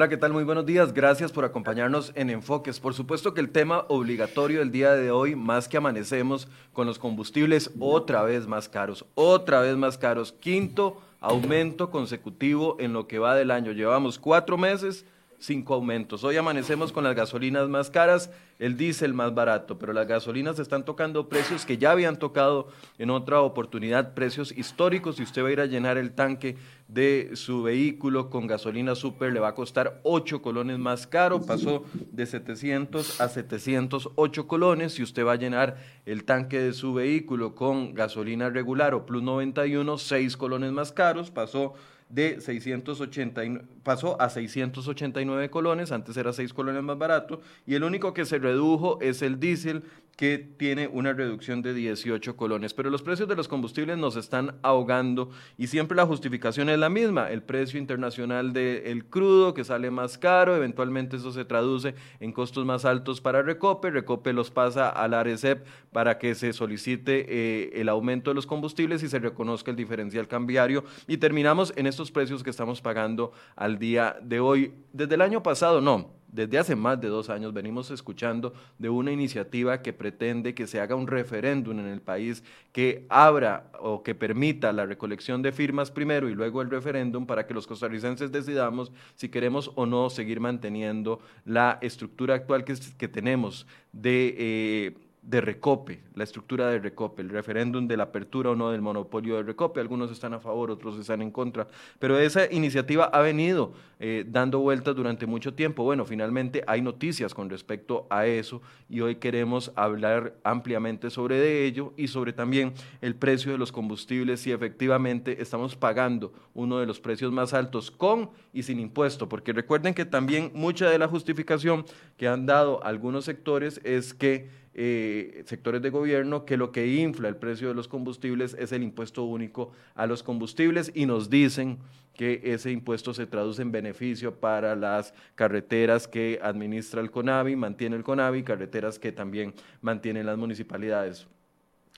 Hola, ¿qué tal? Muy buenos días. Gracias por acompañarnos en Enfoques. Por supuesto que el tema obligatorio del día de hoy, más que amanecemos con los combustibles otra vez más caros, otra vez más caros. Quinto aumento consecutivo en lo que va del año. Llevamos cuatro meses cinco aumentos. Hoy amanecemos con las gasolinas más caras, el diésel más barato, pero las gasolinas están tocando precios que ya habían tocado en otra oportunidad, precios históricos. Si usted va a ir a llenar el tanque de su vehículo con gasolina super, le va a costar 8 colones más caro, pasó de 700 a 708 colones. Si usted va a llenar el tanque de su vehículo con gasolina regular o plus 91, 6 colones más caros, pasó de 680, pasó a 689 colones, antes era 6 colones más barato, y el único que se redujo es el diésel, que tiene una reducción de 18 colones. Pero los precios de los combustibles nos están ahogando y siempre la justificación es la misma, el precio internacional del crudo que sale más caro, eventualmente eso se traduce en costos más altos para Recope, Recope los pasa a la ARECEP para que se solicite eh, el aumento de los combustibles y se reconozca el diferencial cambiario y terminamos en estos precios que estamos pagando al día de hoy. Desde el año pasado, no, desde hace más de dos años venimos escuchando de una iniciativa que pretende que se haga un referéndum en el país que abra o que permita la recolección de firmas primero y luego el referéndum para que los costarricenses decidamos si queremos o no seguir manteniendo la estructura actual que, tenemos de... Eh, de Recope, la estructura de Recope, el referéndum de la apertura o no del monopolio de Recope. Algunos están a favor, otros están en contra. Pero esa iniciativa ha venido eh, dando vueltas durante mucho tiempo. Bueno, finalmente hay noticias con respecto a eso y hoy queremos hablar ampliamente sobre de ello y sobre también el precio de los combustibles si efectivamente estamos pagando uno de los precios más altos con y sin impuesto. Porque recuerden que también mucha de la justificación que han dado algunos sectores es que eh, sectores de gobierno que lo que infla el precio de los combustibles es el impuesto único a los combustibles y nos dicen que ese impuesto se traduce en beneficio para las carreteras que administra el CONAVI, mantiene el CONAVI, carreteras que también mantienen las municipalidades.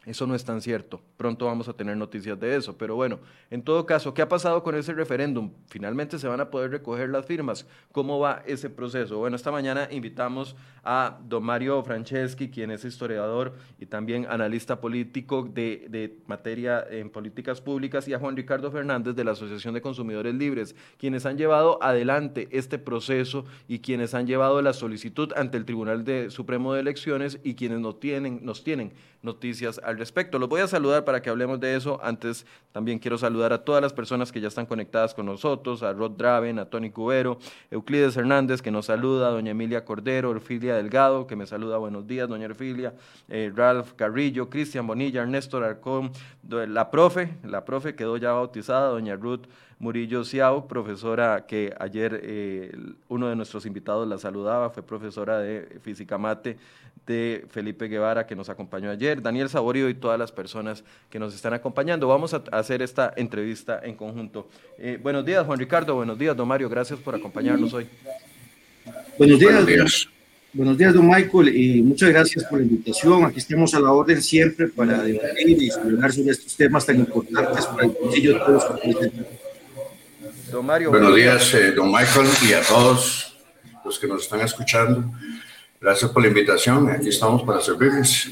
Eso no es tan cierto. Pronto vamos a tener noticias de eso. Pero bueno, en todo caso, ¿qué ha pasado con ese referéndum? Finalmente se van a poder recoger las firmas. ¿Cómo va ese proceso? Bueno, esta mañana invitamos a don Mario Franceschi, quien es historiador y también analista político de, materia en políticas públicas, y a Juan Ricardo Fernández de la Asociación de Consumidores Libres, quienes han llevado adelante este proceso y quienes han llevado la solicitud ante el Tribunal de Supremo de Elecciones y quienes nos tienen, nos tienen noticias al respecto. Los voy a saludar para que hablemos de eso. Antes también quiero saludar a todas las personas que ya están conectadas con nosotros, a Rod Draven, a Tony Cubero, Euclides Hernández que nos saluda, doña Emilia Cordero, Orfilia Delgado que me saluda, buenos días, doña Orfilia, eh, Ralph Carrillo, Cristian Bonilla, Ernesto Arcón, la profe, la profe quedó ya bautizada, doña Ruth Murillo Ciao, profesora que ayer eh, uno de nuestros invitados la saludaba, fue profesora de física mate de Felipe Guevara que nos acompañó ayer, Daniel Saborio y todas las personas que nos están acompañando. Vamos a hacer esta entrevista en conjunto. Eh, buenos días, Juan Ricardo. Buenos días, don Mario. Gracias por acompañarnos hoy. Buenos días. Buenos días. Buenos días, don Michael, y muchas gracias por la invitación. Aquí estamos a la orden siempre para debatir y hablar sobre estos temas tan importantes para el bolsillo de todos Don Mario. Buenos días, eh, don Michael, y a todos los que nos están escuchando. Gracias por la invitación. Aquí estamos para servirles.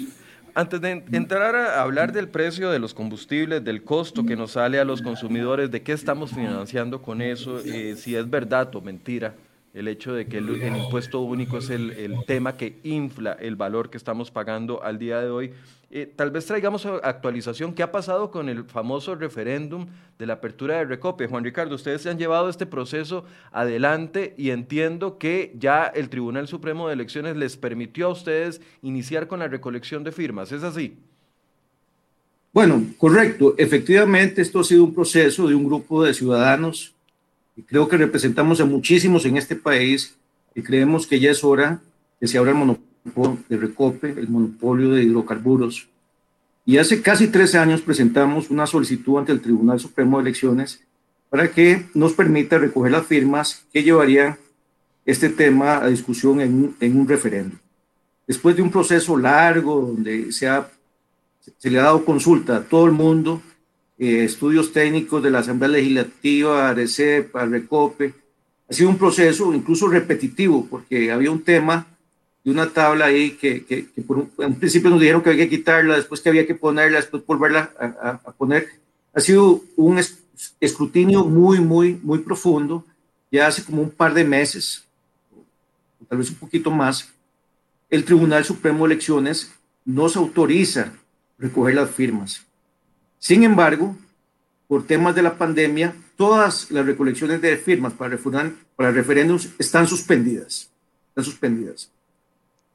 Antes de entrar a hablar del precio de los combustibles, del costo que nos sale a los consumidores, de qué estamos financiando con eso, eh, si es verdad o mentira, el hecho de que el, impuesto único es el, tema que infla el valor que estamos pagando al día de hoy. Eh, tal vez traigamos actualización. ¿Qué ha pasado con el famoso referéndum de la apertura de Recope? Juan Ricardo, ustedes se han llevado este proceso adelante y entiendo que ya el Tribunal Supremo de Elecciones les permitió a ustedes iniciar con la recolección de firmas. ¿Es así? Bueno, correcto. Efectivamente, esto ha sido un proceso de un grupo de ciudadanos creo que representamos a muchísimos en este país y creemos que ya es hora que se abra el monopolio de Recope, el monopolio de hidrocarburos. Y hace casi tres años presentamos una solicitud ante el Tribunal Supremo de Elecciones para que nos permita recoger las firmas que llevarían este tema a discusión en un, en un referéndum. Después de un proceso largo donde se, ha, se le ha dado consulta a todo el mundo, eh, estudios técnicos de la Asamblea Legislativa, ARECEP, Recope, Ha sido un proceso incluso repetitivo, porque había un tema de una tabla ahí que, que, por un, principio nos dijeron que había que quitarla, después que había que ponerla, después volverla a, a poner. Ha sido un escrutinio muy, muy, muy profundo, ya hace como un par de meses, tal vez un poquito más, el Tribunal Supremo de Elecciones nos autoriza recoger las firmas. Sin embargo, por temas de la pandemia, todas las recolecciones de firmas para, para referéndums están suspendidas. Están suspendidas.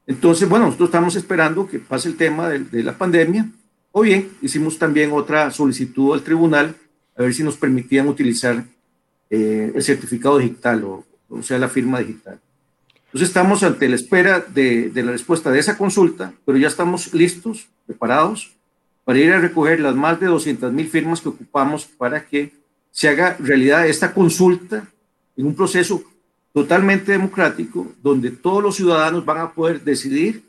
Entonces, bueno, nosotros estamos esperando que pase el tema de, la pandemia, o bien hicimos también otra solicitud al tribunal a ver si nos permitían utilizar eh, el certificado digital o, o sea, la firma digital. Entonces estamos ante la espera de, de, la respuesta de esa consulta, pero ya estamos listos, preparados para ir a recoger las más de 200 mil firmas que ocupamos para que se haga realidad esta consulta en un proceso totalmente democrático, donde todos los ciudadanos van a poder decidir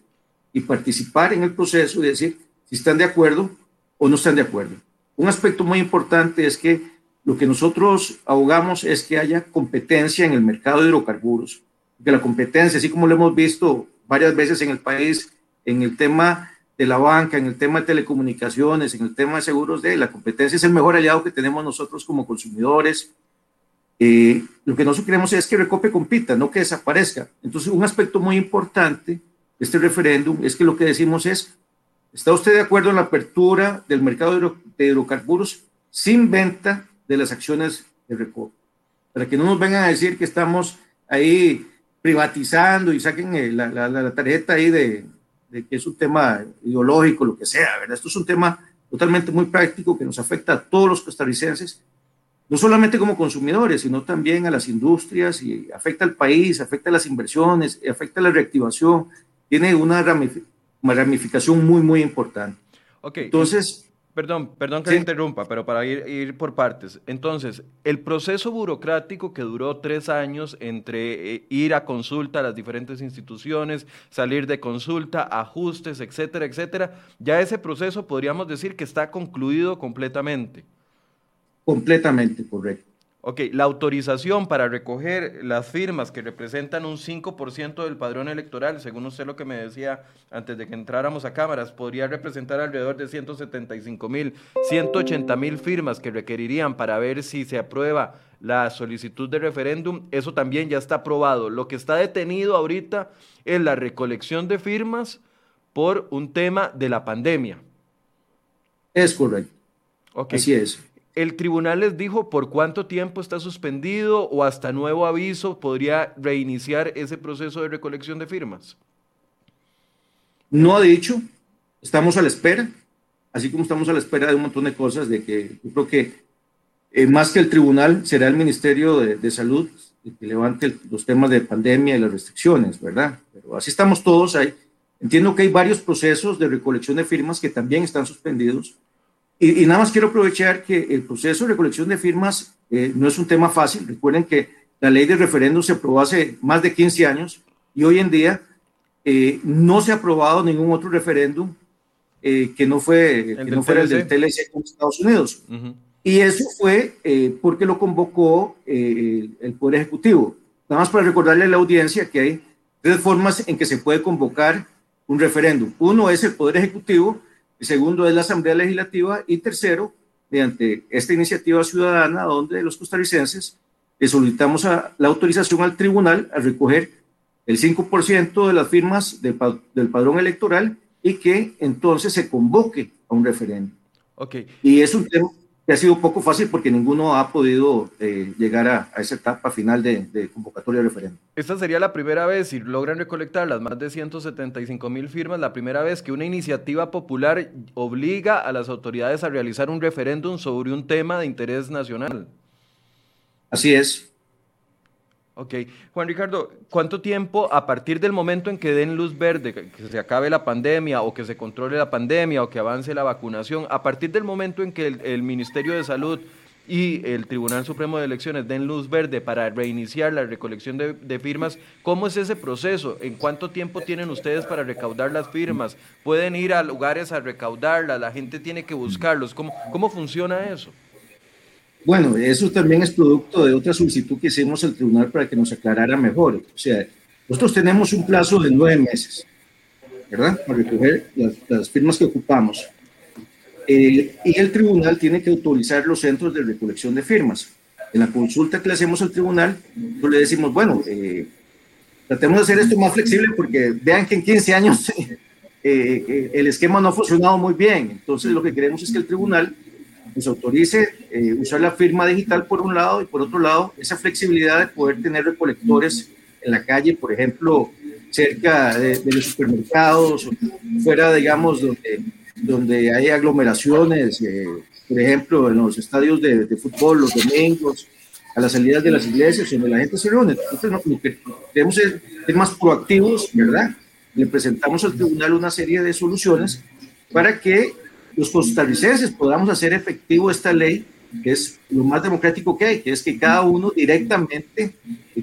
y participar en el proceso y decir si están de acuerdo o no están de acuerdo. Un aspecto muy importante es que lo que nosotros abogamos es que haya competencia en el mercado de hidrocarburos, que la competencia, así como lo hemos visto varias veces en el país, en el tema de la banca, en el tema de telecomunicaciones, en el tema de seguros, de la competencia es el mejor aliado que tenemos nosotros como consumidores. Eh, lo que nosotros queremos es que Recope compita, no que desaparezca. Entonces, un aspecto muy importante de este referéndum es que lo que decimos es, ¿está usted de acuerdo en la apertura del mercado de hidrocarburos sin venta de las acciones de Recope? Para que no nos vengan a decir que estamos ahí privatizando y saquen eh, la, la, la tarjeta ahí de, de que es un tema ideológico, lo que sea, ¿verdad? Esto es un tema totalmente muy práctico que nos afecta a todos los costarricenses, no solamente como consumidores, sino también a las industrias y afecta al país, afecta a las inversiones, afecta a la reactivación, tiene una ramificación muy, muy importante. Ok. Entonces, Perdón, perdón que interrumpa, pero para ir, ir, por partes. Entonces, el proceso burocrático que duró tres años entre eh, ir a consulta a las diferentes instituciones, salir de consulta, ajustes, etcétera, etcétera, ya ese proceso podríamos decir que está concluido completamente. Completamente, correcto. Ok, la autorización para recoger las firmas que representan un 5% del padrón electoral, según usted lo que me decía antes de que entráramos a cámaras, podría representar alrededor de 175 mil, 180 mil firmas que requerirían para ver si se aprueba la solicitud de referéndum. Eso también ya está aprobado. Lo que está detenido ahorita es la recolección de firmas por un tema de la pandemia. Es correcto. Okay. Así es. ¿El tribunal les dijo por cuánto tiempo está suspendido o hasta nuevo aviso podría reiniciar ese proceso de recolección de firmas? No ha dicho, estamos a la espera, así como estamos a la espera de un montón de cosas, de que yo creo que eh, más que el tribunal será el Ministerio de, Salud que levante los temas de pandemia y las restricciones, ¿verdad? Pero así estamos todos ahí. Entiendo que hay varios procesos de recolección de firmas que también están suspendidos y, nada más quiero aprovechar que el proceso de recolección de firmas eh, no es un tema fácil. Recuerden que la ley de referéndum se aprobó hace más de 15 años y hoy en día eh, no se ha aprobado ningún otro referéndum eh, que no, fue, que no fuera el del TLC con Estados Unidos. Y eso fue porque lo convocó el Poder Ejecutivo. Nada más para recordarle a la audiencia que hay tres formas en que se puede convocar un referéndum. Uno es el Poder Ejecutivo, el segundo es la Asamblea Legislativa y tercero, mediante esta iniciativa ciudadana donde los costarricenses le solicitamos a, la autorización al tribunal a recoger el 5% de las firmas del, del padrón electoral y que entonces se convoque a un referéndum. Okay. Y es un tema que ha sido poco fácil porque ninguno ha podido eh, llegar a, esa etapa final de, convocatoria de referéndum. Esta sería la primera vez, si logran recolectar las más de 175 mil firmas, la primera vez que una iniciativa popular obliga a las autoridades a realizar un referéndum sobre un tema de interés nacional. Así es. Ok. Juan Ricardo, ¿cuánto tiempo a partir del momento en que den luz verde, que se acabe la pandemia o que se controle la pandemia o que avance la vacunación, a partir del momento en que el, Ministerio de Salud y el Tribunal Supremo de Elecciones den luz verde para reiniciar la recolección de, firmas, ¿cómo es ese proceso? ¿En cuánto tiempo tienen ustedes para recaudar las firmas? ¿Pueden ir a lugares a recaudarlas? ¿La gente tiene que buscarlos? ¿Cómo, cómo funciona eso? Bueno, eso también es producto de otra solicitud que hicimos al tribunal para que nos aclarara mejor. O sea, nosotros tenemos un plazo de nueve meses, ¿verdad? Para recoger las, firmas que ocupamos. Eh, y el tribunal tiene que autorizar los centros de recolección de firmas. En la consulta que le hacemos al tribunal, nosotros le decimos, bueno, eh, tratemos de hacer esto más flexible porque vean que en 15 años eh, el esquema no ha funcionado muy bien. Entonces, lo que queremos es que el tribunal nos autorice usar la firma digital por un lado y por otro lado esa flexibilidad de poder tener recolectores en la calle, por ejemplo, cerca de, los supermercados, fuera, digamos, donde, donde hay aglomeraciones, eh, por ejemplo, en los estadios de, fútbol, los domingos, a las salidas de las iglesias, donde la gente se reúne. Entonces, lo que ser, ser más proactivos, ¿verdad? Le presentamos al tribunal una serie de soluciones para que los costarricenses podamos hacer efectivo esta ley que es lo más democrático que hay, que es que cada uno directamente,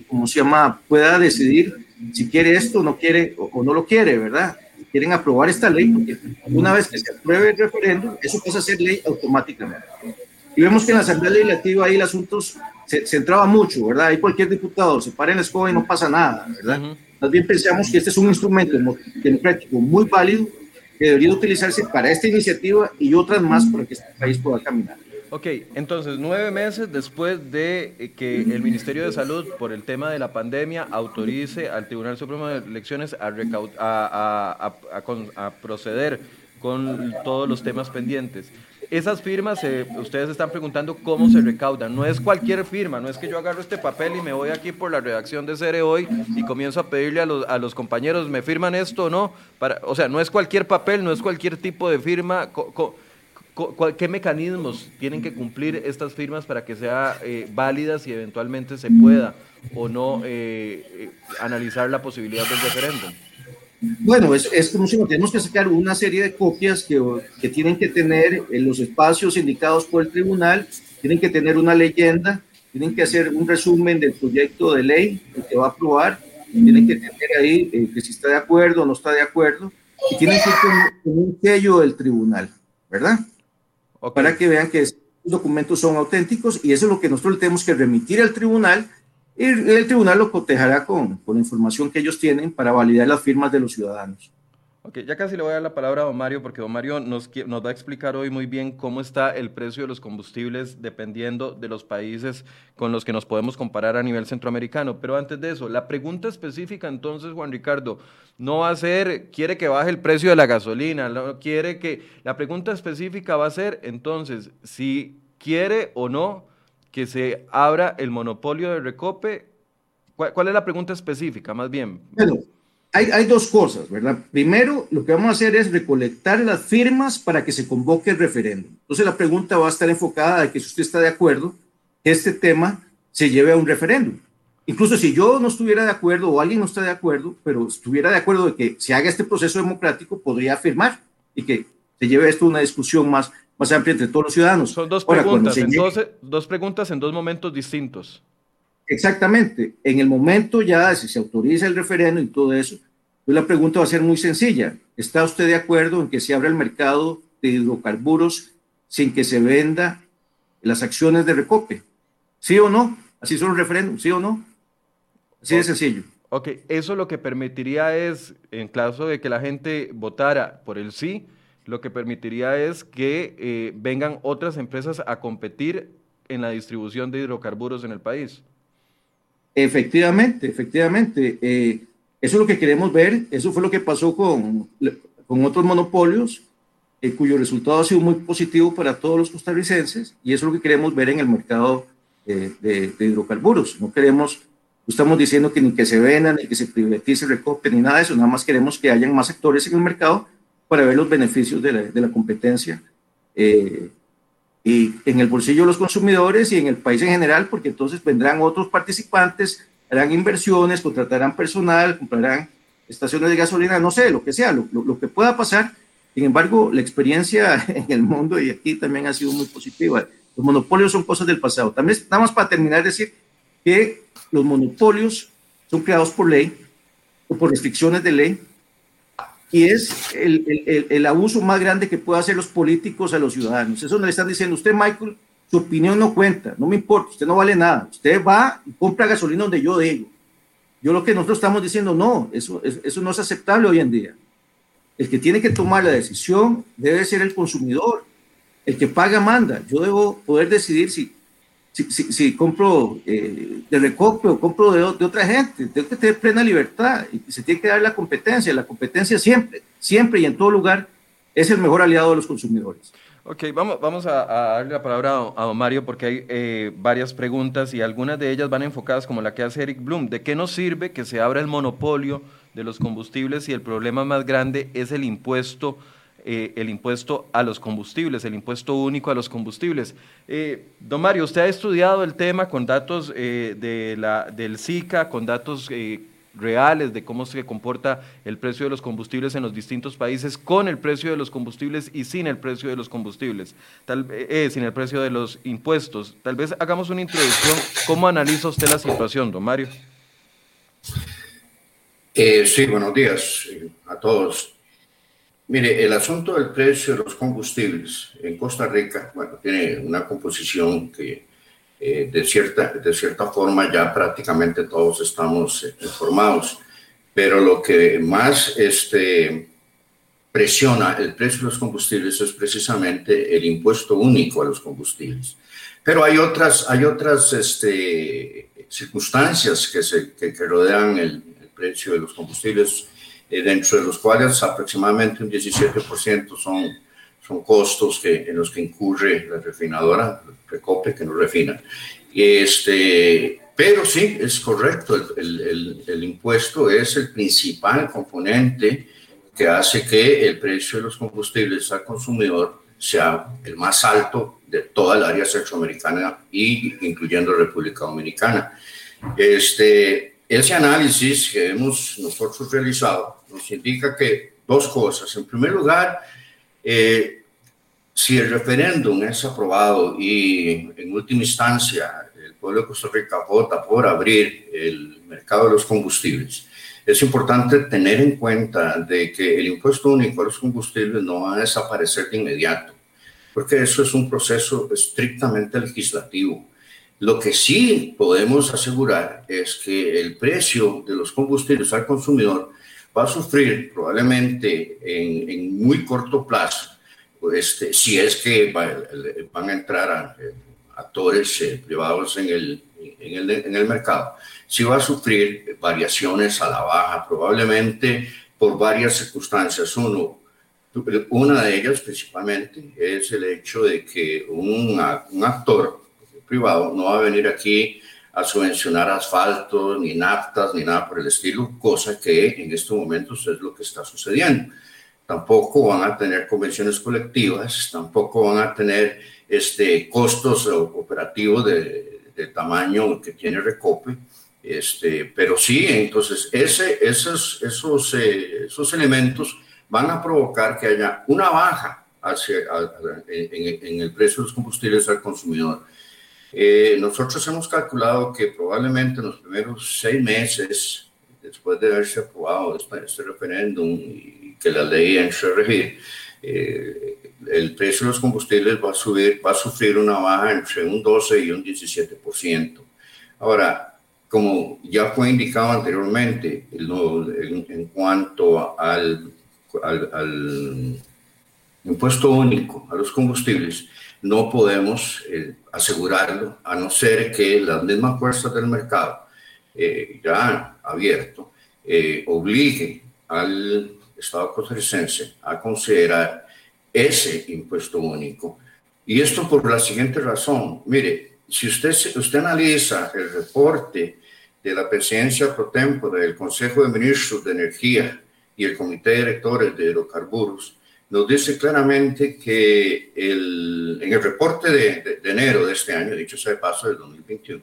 como se llama, pueda decidir si quiere esto no quiere, o, no lo quiere, ¿verdad? Quieren aprobar esta ley, porque una vez que se apruebe el referéndum, eso pasa a ser ley automáticamente. Y vemos que en la Asamblea Legislativa ahí el asunto se, centraba mucho, ¿verdad? Ahí cualquier diputado se para en la escoba y no pasa nada, ¿verdad? Más bien pensamos que este es un instrumento democrático muy válido debería utilizarse para esta iniciativa y otras más para que este país pueda caminar. Ok, entonces nueve meses después de eh, que el Ministerio de Salud, por el tema de la pandemia, autorice al Tribunal Supremo de Elecciones a, a, proceder con todos los temas pendientes. Esas firmas, eh, ustedes están preguntando cómo se recaudan. No es cualquier firma, no es que yo agarro este papel y me voy aquí por la redacción de Cere hoy y comienzo a pedirle a los, a los compañeros, ¿me firman esto o no? Para, o sea, no es cualquier papel, no es cualquier tipo de firma. ¿Qué mecanismos tienen que cumplir estas firmas para que sean eh, válidas y eventualmente se pueda o no eh, analizar la posibilidad del referéndum? Bueno, es, es, como si tenemos que sacar una serie de copias que, que tienen que tener en los espacios indicados por el tribunal, tienen que tener una leyenda, tienen que hacer un resumen del proyecto de ley que va a aprobar, tienen que tener ahí que si está de acuerdo o no está de acuerdo, y tienen que tener un sello del tribunal, ¿verdad? para que vean que los documentos son auténticos y eso es lo que nosotros tenemos que remitir al tribunal y el tribunal lo cotejará con, con información que ellos tienen para validar las firmas de los ciudadanos. Ok, ya casi le voy a dar la palabra a don Mario porque don Mario nos, nos va a explicar hoy muy bien cómo está el precio de los combustibles dependiendo de los países con los que nos podemos comparar a nivel centroamericano. Pero antes de eso, la pregunta específica entonces, Juan Ricardo, no va a ser, quiere que baje el precio de la gasolina, no quiere que, la pregunta específica va a ser entonces, si quiere o no que se abra el monopolio de Recope, ¿cuál, es la pregunta específica más bien? Bueno hay, dos cosas, ¿verdad? Primero, lo que vamos a hacer es recolectar las firmas para que se convoque el referéndum. Entonces, la pregunta va a estar enfocada de que si usted está de acuerdo, este tema se lleve a un referéndum. Incluso si yo no estuviera de acuerdo o alguien no está de acuerdo, pero estuviera de acuerdo de que se haga este proceso democrático, podría afirmar y que se lleve esto a una discusión más, más amplia entre todos los ciudadanos. Son dos preguntas, entonces, dos preguntas en dos momentos distintos. Exactamente. En el momento ya, si se autoriza el referendo y todo eso, pues la pregunta va a ser muy sencilla. ¿Está usted de acuerdo en que se abra el mercado de hidrocarburos sin que se venda las acciones de recope? ¿Sí o no? Así son los referéndums, ¿sí o no? Así de sencillo. Ok, eso lo que permitiría es, en caso de que la gente votara por el sí, lo que permitiría es que eh, vengan otras empresas a competir en la distribución de hidrocarburos en el país. Efectivamente, efectivamente. Eh, eso es lo que queremos ver. Eso fue lo que pasó con, con otros monopolios, eh, cuyo resultado ha sido muy positivo para todos los costarricenses y eso es lo que queremos ver en el mercado eh, de, hidrocarburos. No queremos, no estamos diciendo que ni que se vendan, ni que se privatice, recope, ni nada de eso. Nada más queremos que hayan más actores en el mercado para ver los beneficios de la, de la competencia y en el bolsillo de los consumidores y en el país en general, porque entonces vendrán otros participantes, harán inversiones, contratarán personal, comprarán estaciones de gasolina, no sé, lo que sea, lo, lo, que pueda pasar. Sin embargo, la experiencia en el mundo y aquí también ha sido muy positiva. Los monopolios son cosas del pasado. También, nada más para terminar, decir que los monopolios son creados por ley o por restricciones de ley y es el, el, el, abuso más grande que pueden hacer los políticos a los ciudadanos. Eso le están diciendo usted, Michael, su opinión no cuenta, no me importa, usted no vale nada. Usted va y compra gasolina donde yo digo. Yo lo que nosotros estamos diciendo, no, eso, eso no es aceptable hoy en día. El que tiene que tomar la decisión debe ser el consumidor. El que paga manda. Yo debo poder decidir si, si, compro eh, de recopio compro de, de, otra gente. Tengo que tener plena libertad y se tiene que dar la competencia. La competencia siempre, siempre y en todo lugar es el mejor aliado de los consumidores. Ok, vamos, vamos a, darle la palabra a, Mario porque hay eh, varias preguntas y algunas de ellas van enfocadas como la que hace Eric Bloom. ¿De qué nos sirve que se abra el monopolio de los combustibles si el problema más grande es el impuesto, eh, el impuesto a los combustibles, el impuesto único a los combustibles? Eh, don Mario, usted ha estudiado el tema con datos de la, del SICA, con datos reales de cómo se comporta el precio de los combustibles en los distintos países con el precio de los combustibles y sin el precio de los combustibles, tal, eh, sin el precio de los impuestos. Tal vez hagamos una introducción. ¿Cómo analiza usted la situación, don Mario? Eh, sí, buenos días eh, a todos. Mire, el asunto del precio de los combustibles en Costa Rica, bueno, tiene una composición que eh, de, cierta, de cierta forma ya prácticamente todos estamos eh, informados, pero lo que más este, presiona el precio de los combustibles es precisamente el impuesto único a los combustibles. Pero hay otras, hay otras este, circunstancias que, se, que, rodean el, precio de los combustibles, eh, dentro de los cuales aproximadamente un 17% son son costos que, en los que incurre la refinadora, Recope, que no refina. Este, pero sí, es correcto, el, el, el, impuesto es el principal componente que hace que el precio de los combustibles al consumidor sea el más alto de toda el área centroamericana y incluyendo República Dominicana. Este, ese análisis que hemos nosotros realizado nos indica que dos cosas. En primer lugar, eh, si el referéndum es aprobado y en última instancia el pueblo de Costa Rica vota por abrir el mercado de los combustibles, es importante tener en cuenta de que el impuesto único a los combustibles no va a desaparecer de inmediato, porque eso es un proceso estrictamente legislativo. Lo que sí podemos asegurar es que el precio de los combustibles al consumidor va a sufrir probablemente en, muy corto plazo, este, si es que van a entrar eh, actores eh, privados en el, en, el, en el mercado, si va a sufrir variaciones a la baja, probablemente por varias circunstancias. Uno, una de ellas principalmente es el hecho de que un, un actor privado no va a venir aquí a subvencionar asfalto, ni naftas, ni nada por el estilo, cosa que en estos momentos es lo que está sucediendo. Tampoco van a tener convenciones colectivas, tampoco van a tener este, costos operativos de, tamaño que tiene Recope, este, pero sí, entonces ese, esos, esos, eh, esos elementos van a provocar que haya una baja hacia, en, el precio de los combustibles al consumidor. Eh, nosotros hemos calculado que probablemente en los primeros seis meses, después de haberse aprobado este, este referéndum y que la ley entre a regir, eh, el precio de los combustibles va a, subir, va a sufrir una baja entre un 12 y un 17%. Ahora, como ya fue indicado anteriormente, en, en cuanto al, al, al, impuesto único a los combustibles, no podemos eh, asegurarlo a no ser que las mismas fuerzas del mercado eh, ya abierto eh, al Estado costarricense a considerar ese impuesto único. Y esto por la siguiente razón. Mire, si usted, usted analiza el reporte de la presidencia pro tempore del Consejo de Ministros de Energía y el Comité de Directores de Hidrocarburos, nos dice claramente que el, en el reporte de, enero de este año, dicho sea de paso del 2021,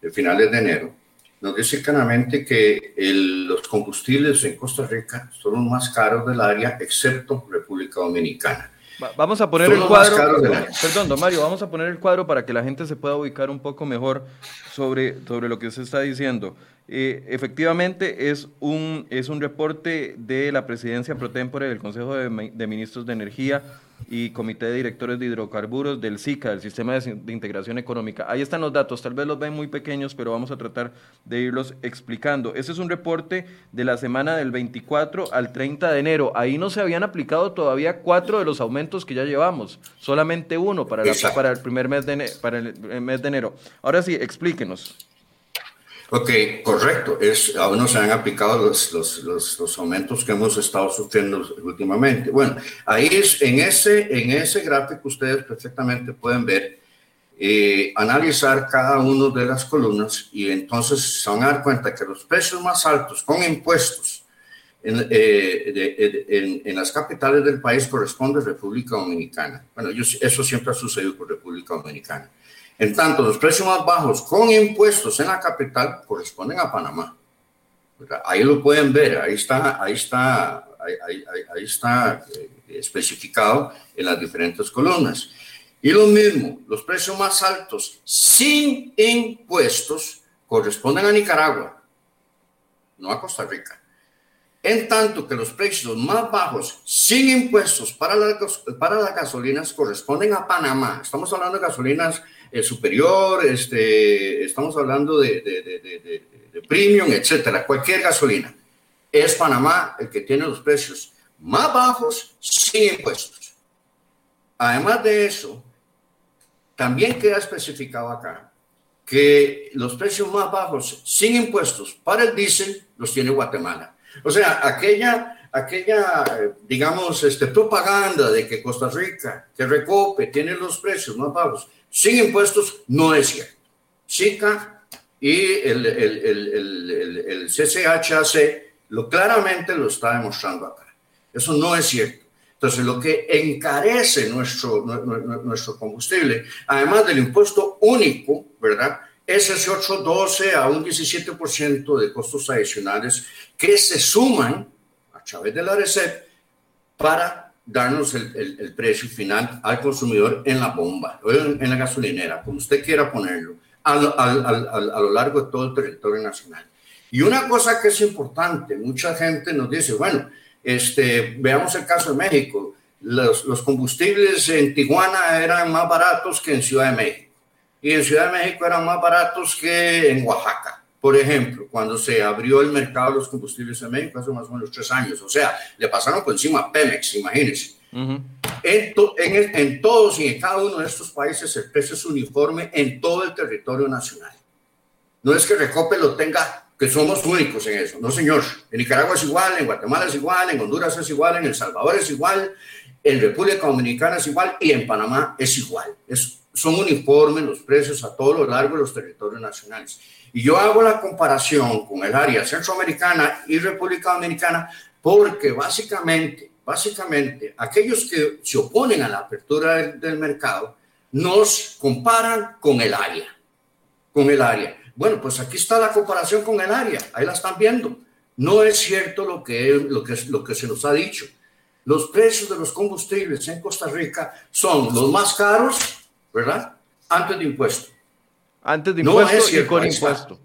de finales de enero, nos dice claramente que los combustibles en Costa Rica son los más caros del área, excepto República Dominicana. Vamos a poner el cuadro. Perdón, don Mario, vamos a poner el cuadro para que la gente se pueda ubicar un poco mejor sobre, sobre lo que usted está diciendo. Eh, efectivamente, es un, es un reporte de la presidencia pro tempore del Consejo de, de Ministros de Energía y Comité de Directores de Hidrocarburos del SICA, del Sistema de, Integración Económica. Ahí están los datos, tal vez los ven muy pequeños, pero vamos a tratar de irlos explicando. Ese es un reporte de la semana del 24 al 30 de enero. Ahí no se habían aplicado todavía cuatro de los aumentos que ya llevamos, solamente uno para, para el primer mes de, para el mes de enero. Ahora sí, explíquenos. Ok, correcto. Es, aún no se han aplicado los, los, los, aumentos que hemos estado sufriendo últimamente. Bueno, ahí es, en ese, en ese gráfico ustedes perfectamente pueden ver, eh, analizar cada una de las columnas y entonces se van a dar cuenta que los precios más altos con impuestos en, eh, en, en las capitales del país corresponde a República Dominicana. Bueno, eso siempre ha sucedido con República Dominicana. En tanto, los precios más bajos con impuestos en la capital corresponden a Panamá. Ahí lo pueden ver, ahí está, ahí está, ahí, está eh, especificado en las diferentes columnas. Y lo mismo, los precios más altos sin impuestos corresponden a Nicaragua, no a Costa Rica. En tanto que los precios más bajos sin impuestos para las, para las gasolinas corresponden a Panamá. Estamos hablando de gasolinas eh, superior, este, estamos hablando de, de, premium, etcétera, cualquier gasolina. Es Panamá el que tiene los precios más bajos sin impuestos. Además de eso, también queda especificado acá que los precios más bajos sin impuestos para el diésel los tiene Guatemala. O sea, aquella, aquella digamos, este, propaganda de que Costa Rica, que Recope, tiene los precios más bajos sin impuestos no es cierto. SICA y el, el, el, el, CCHAC lo, claramente lo está demostrando acá. Eso no es cierto. Entonces, lo que encarece nuestro, nuestro combustible, además del impuesto único, ¿verdad? Es ese otro 12 a un 17% de costos adicionales que se suman a través de la RECEP para darnos el, el, precio final al consumidor en la bomba o en, la gasolinera, como usted quiera ponerlo, a, a lo largo de todo el territorio nacional. Y una cosa que es importante, mucha gente nos dice, bueno, este, veamos el caso de México, los, los combustibles en Tijuana eran más baratos que en Ciudad de México y en Ciudad de México eran más baratos que en Oaxaca. Por ejemplo, cuando se abrió el mercado de los combustibles en México hace más o menos tres años, o sea, le pasaron por encima a Pemex, imagínense. en, en, todos y en cada uno de estos países el precio es uniforme en todo el territorio nacional. No es que Recope lo tenga, que somos únicos en eso, no señor. En Nicaragua es igual, en Guatemala es igual, en Honduras es igual, en El Salvador es igual, en República Dominicana es igual y en Panamá es igual. Es, son uniformes los precios a todo lo largo de los territorios nacionales. Y yo hago la comparación con el área centroamericana y República Dominicana porque básicamente, básicamente, aquellos que se oponen a la apertura del, mercado nos comparan con el área, con el área. Bueno, pues aquí está la comparación con el área, ahí la están viendo. No es cierto lo que, lo que, lo que se nos ha dicho. Los precios de los combustibles en Costa Rica son los más caros, ¿verdad? Antes de impuestos. Antes de impuesto y con impuesto.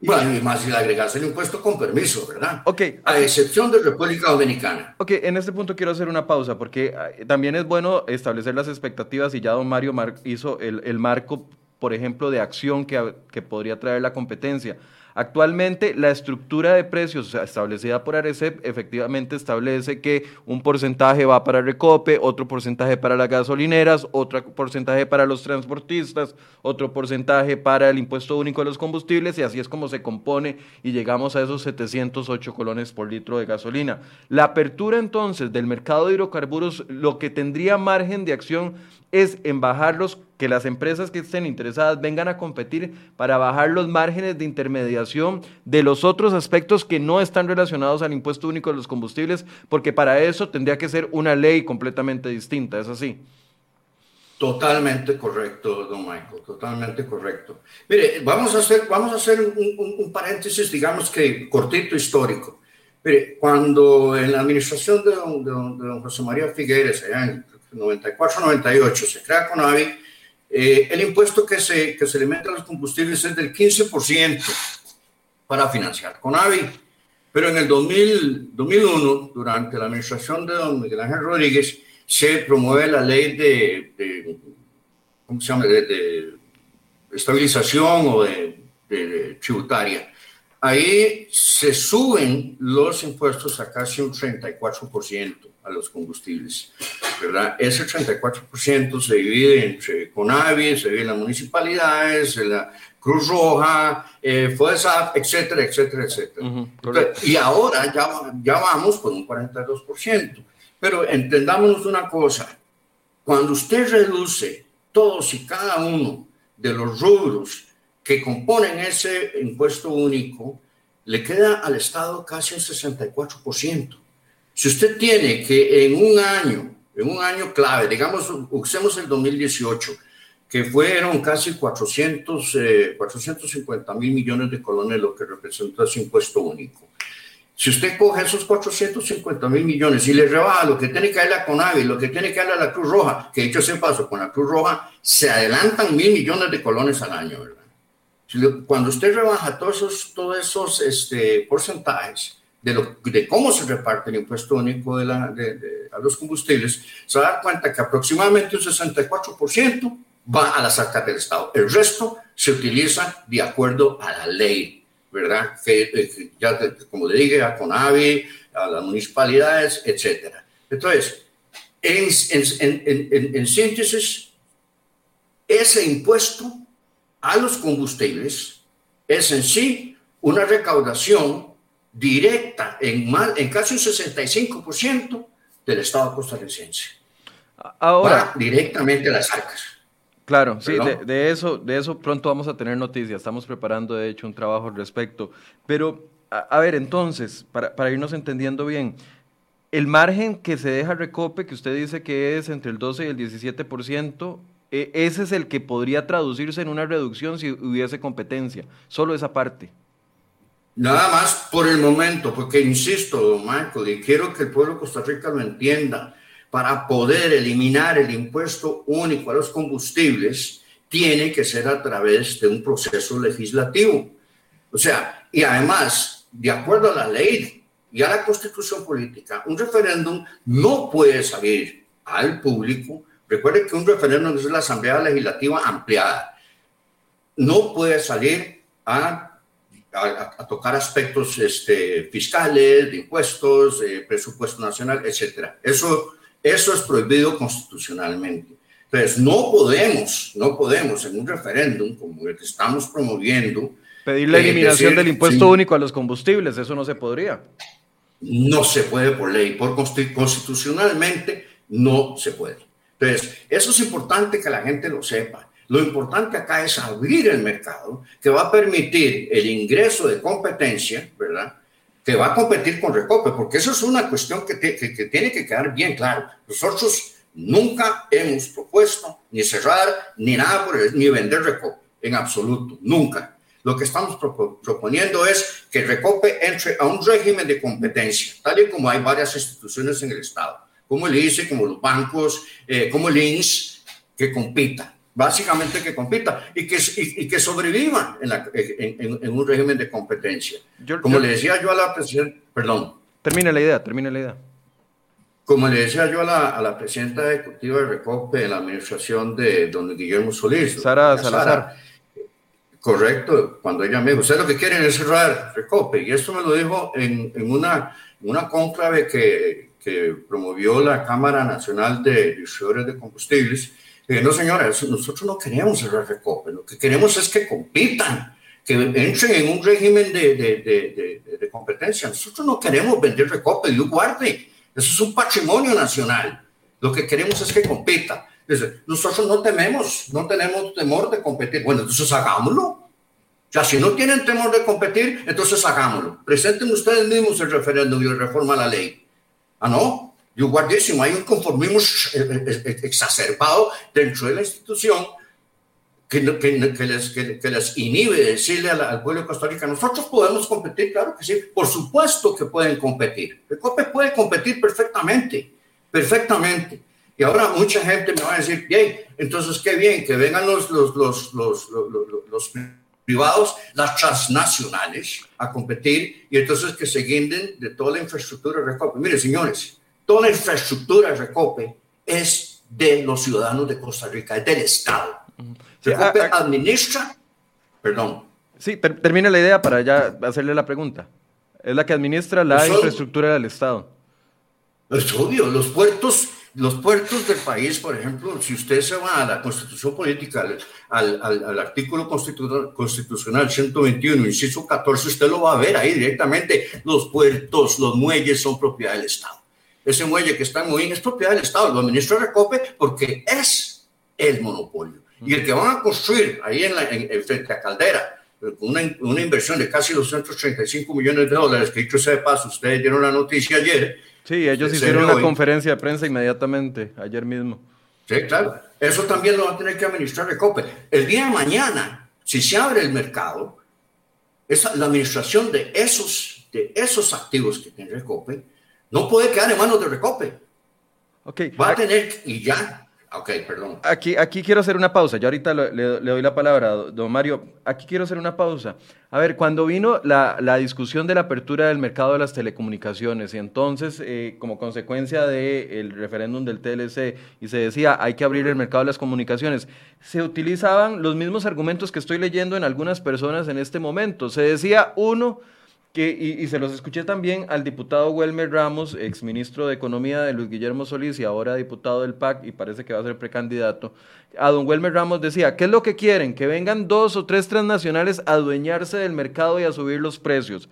Bueno, y más si le agregarse el impuesto con permiso, ¿verdad? Ok. A excepción de República Dominicana. Ok, en este punto quiero hacer una pausa porque eh, también es bueno establecer las expectativas y ya don Mario hizo el, el marco, por ejemplo, de acción que, que podría traer la competencia. Actualmente, la estructura de precios establecida por Arecep efectivamente establece que un porcentaje va para Recope, otro porcentaje para las gasolineras, otro porcentaje para los transportistas, otro porcentaje para el impuesto único de los combustibles y así es como se compone y llegamos a esos 708 colones por litro de gasolina. La apertura entonces del mercado de hidrocarburos, lo que tendría margen de acción es en bajarlos, que las empresas que estén interesadas vengan a competir para bajar los márgenes de intermediación de los otros aspectos que no están relacionados al impuesto único de los combustibles, porque para eso tendría que ser una ley completamente distinta, ¿es así? Totalmente correcto, don Michael, totalmente correcto. Mire, vamos a hacer, vamos a hacer un, paréntesis, digamos que cortito histórico. Mire, cuando en la administración de don, José María Figueres, allá en 94-98 se crea Conavi, eh, el impuesto que se, que se le mete a los combustibles es del 15% para financiar Conavi. Pero en el 2000, 2001, durante la administración de don Miguel Ángel Rodríguez, se promueve la ley de, ¿cómo se llama?, de, estabilización o de, tributaria. Ahí se suben los impuestos a casi un 34% a los combustibles, ¿verdad? Ese 34% se divide entre CONAVI, se divide en las municipalidades, en la Cruz Roja, eh, etcétera, etcétera, etcétera. y ahora ya, ya vamos con un 42%. Pero entendámonos una cosa, cuando usted reduce todos y cada uno de los rubros que componen ese impuesto único, le queda al Estado casi un 64%. Si usted tiene que en un año, en un año clave, digamos, usemos el 2018, que fueron casi 400, 450 eh, mil millones de colones, lo que representa ese impuesto único. Si usted coge esos 450 mil millones y le rebaja lo que tiene que darle a Conavi, lo que tiene que darle a la Cruz Roja, que dicho sea paso, con la Cruz Roja se adelantan mil millones de colones al año, ¿verdad? Cuando usted rebaja todos esos, todos esos este, porcentajes, de, cómo se reparte el impuesto único de la, de, a los combustibles, se va a dar cuenta que aproximadamente un 64% va a las arcas del Estado. El resto se utiliza de acuerdo a la ley, ¿verdad? Que, eh, ya, como le dije, a CONAVI, a las municipalidades, etc. Entonces, en, en, en, en síntesis, ese impuesto a los combustibles es en sí una recaudación directa en, más, en casi un 65% del Estado costarricense. Ahora, directamente a las arcas. Claro, sí, de, eso, de eso pronto vamos a tener noticias. Estamos preparando, de hecho, un trabajo al respecto. Pero, a, ver, entonces, para, para, irnos entendiendo bien, el margen que se deja Recope, que usted dice que es entre el 12 y el 17%, e, ese es el que podría traducirse en una reducción si hubiese competencia, solo esa parte. Nada más por el momento, porque insisto, don Michael, y quiero que el pueblo de Costa Rica lo entienda, para poder eliminar el impuesto único a los combustibles, tiene que ser a través de un proceso legislativo. O sea, y además, de acuerdo a la ley y a la constitución política, un referéndum no puede salir al público. Recuerde que un referéndum es la Asamblea Legislativa ampliada. No puede salir a a, tocar aspectos este, fiscales, de impuestos, presupuesto nacional, etc. Eso, eso es prohibido constitucionalmente. Entonces, no podemos, no podemos en un referéndum como el que estamos promoviendo. Pedir la eh, eliminación del impuesto único a los combustibles, eso no se podría. No se puede por ley, por constitucionalmente no se puede. Entonces, eso es importante que la gente lo sepa. Lo importante acá es abrir el mercado que va a permitir el ingreso de competencia, ¿verdad? Que va a competir con Recope, porque eso es una cuestión que, tiene que quedar bien claro. Nosotros nunca hemos propuesto ni cerrar ni nada por el, ni vender Recope, en absoluto, nunca. Lo que estamos proponiendo es que Recope entre a un régimen de competencia, tal y como hay varias instituciones en el Estado, como el ICE, como los bancos, eh, como el INS, que compita básicamente que compita y que, y, que sobreviva en, en, un régimen de competencia. Como le decía yo a la presidenta, perdón. Termine la idea, termine la idea. Como le decía yo a la, a la presidenta ejecutiva de Recope en la administración de don Guillermo Solís. Sara Salazar. correcto, cuando ella me dijo, ustedes lo que quieren es cerrar Recope. Y esto me lo dijo en, en una, una conclave que, que promovió la Cámara Nacional de Distribuidores de Combustibles no, señora, nosotros no queremos cerrar Recope, lo que queremos es que compitan, que entren en un régimen de, de, de, de competencia. Nosotros no queremos vender Recope, Dios guarde, eso es un patrimonio nacional. Lo que queremos es que compita. Nosotros no tememos, no tenemos temor de competir. Bueno, entonces hagámoslo. Ya, si no tienen temor de competir, entonces hagámoslo. Presenten ustedes mismos el referéndum y reforma a la ley. Ah, no, yo guardísimo, hay un conformismo exacerbado dentro de la institución que, que, que, les, que, les, inhibe decirle al, pueblo de Costa Rica, nosotros podemos competir, claro que sí, por supuesto que pueden competir. El COPE puede competir perfectamente, perfectamente. Y ahora mucha gente me va a decir, bien, entonces qué bien, que vengan los, los, los, los, los, privados, las transnacionales, a competir y entonces que se guinden de toda la infraestructura de COPE. Mire, señores, toda la infraestructura de Recope es de los ciudadanos de Costa Rica, es del Estado. Recope ah, ah. administra, perdón. Sí, termina la idea para ya hacerle la pregunta. Es la que administra la infraestructura del Estado. Es obvio, los puertos los puertos del país, por ejemplo, si usted se va a la constitución política, al, al, artículo constitucional 121, inciso 14, usted lo va a ver ahí directamente. Los puertos, los muelles son propiedad del Estado. Ese muelle que está en Moín es propiedad del Estado, lo administra Recope porque es el monopolio. Y el que van a construir ahí en, la, en, frente a Caldera, una, una inversión de casi 235 millones de dólares, que dicho sea de paso, ustedes dieron la noticia ayer, Sí, ellos hicieron una conferencia de prensa inmediatamente, ayer mismo. Sí, claro. Eso también lo va a tener que administrar Recope. El día de mañana, si se abre el mercado, esa, la administración de esos, de esos activos que tiene Recope no puede quedar en manos de Recope. Okay. Va a tener, y ya, Ok, perdón. Aquí, aquí quiero hacer una pausa. Yo ahorita le, doy la palabra, don Mario. Aquí quiero hacer una pausa. A ver, cuando vino la, la discusión de la apertura del mercado de las telecomunicaciones y entonces, eh, como consecuencia del referéndum del TLC, y se decía, hay que abrir el mercado de las comunicaciones, se utilizaban los mismos argumentos que estoy leyendo en algunas personas en este momento. Se decía, uno, y, se los escuché también al diputado Welmer Ramos, exministro de Economía de Luis Guillermo Solís y ahora diputado del PAC y parece que va a ser precandidato. A don Welmer Ramos decía, ¿qué es lo que quieren? Que vengan dos o tres transnacionales a adueñarse del mercado y a subir los precios.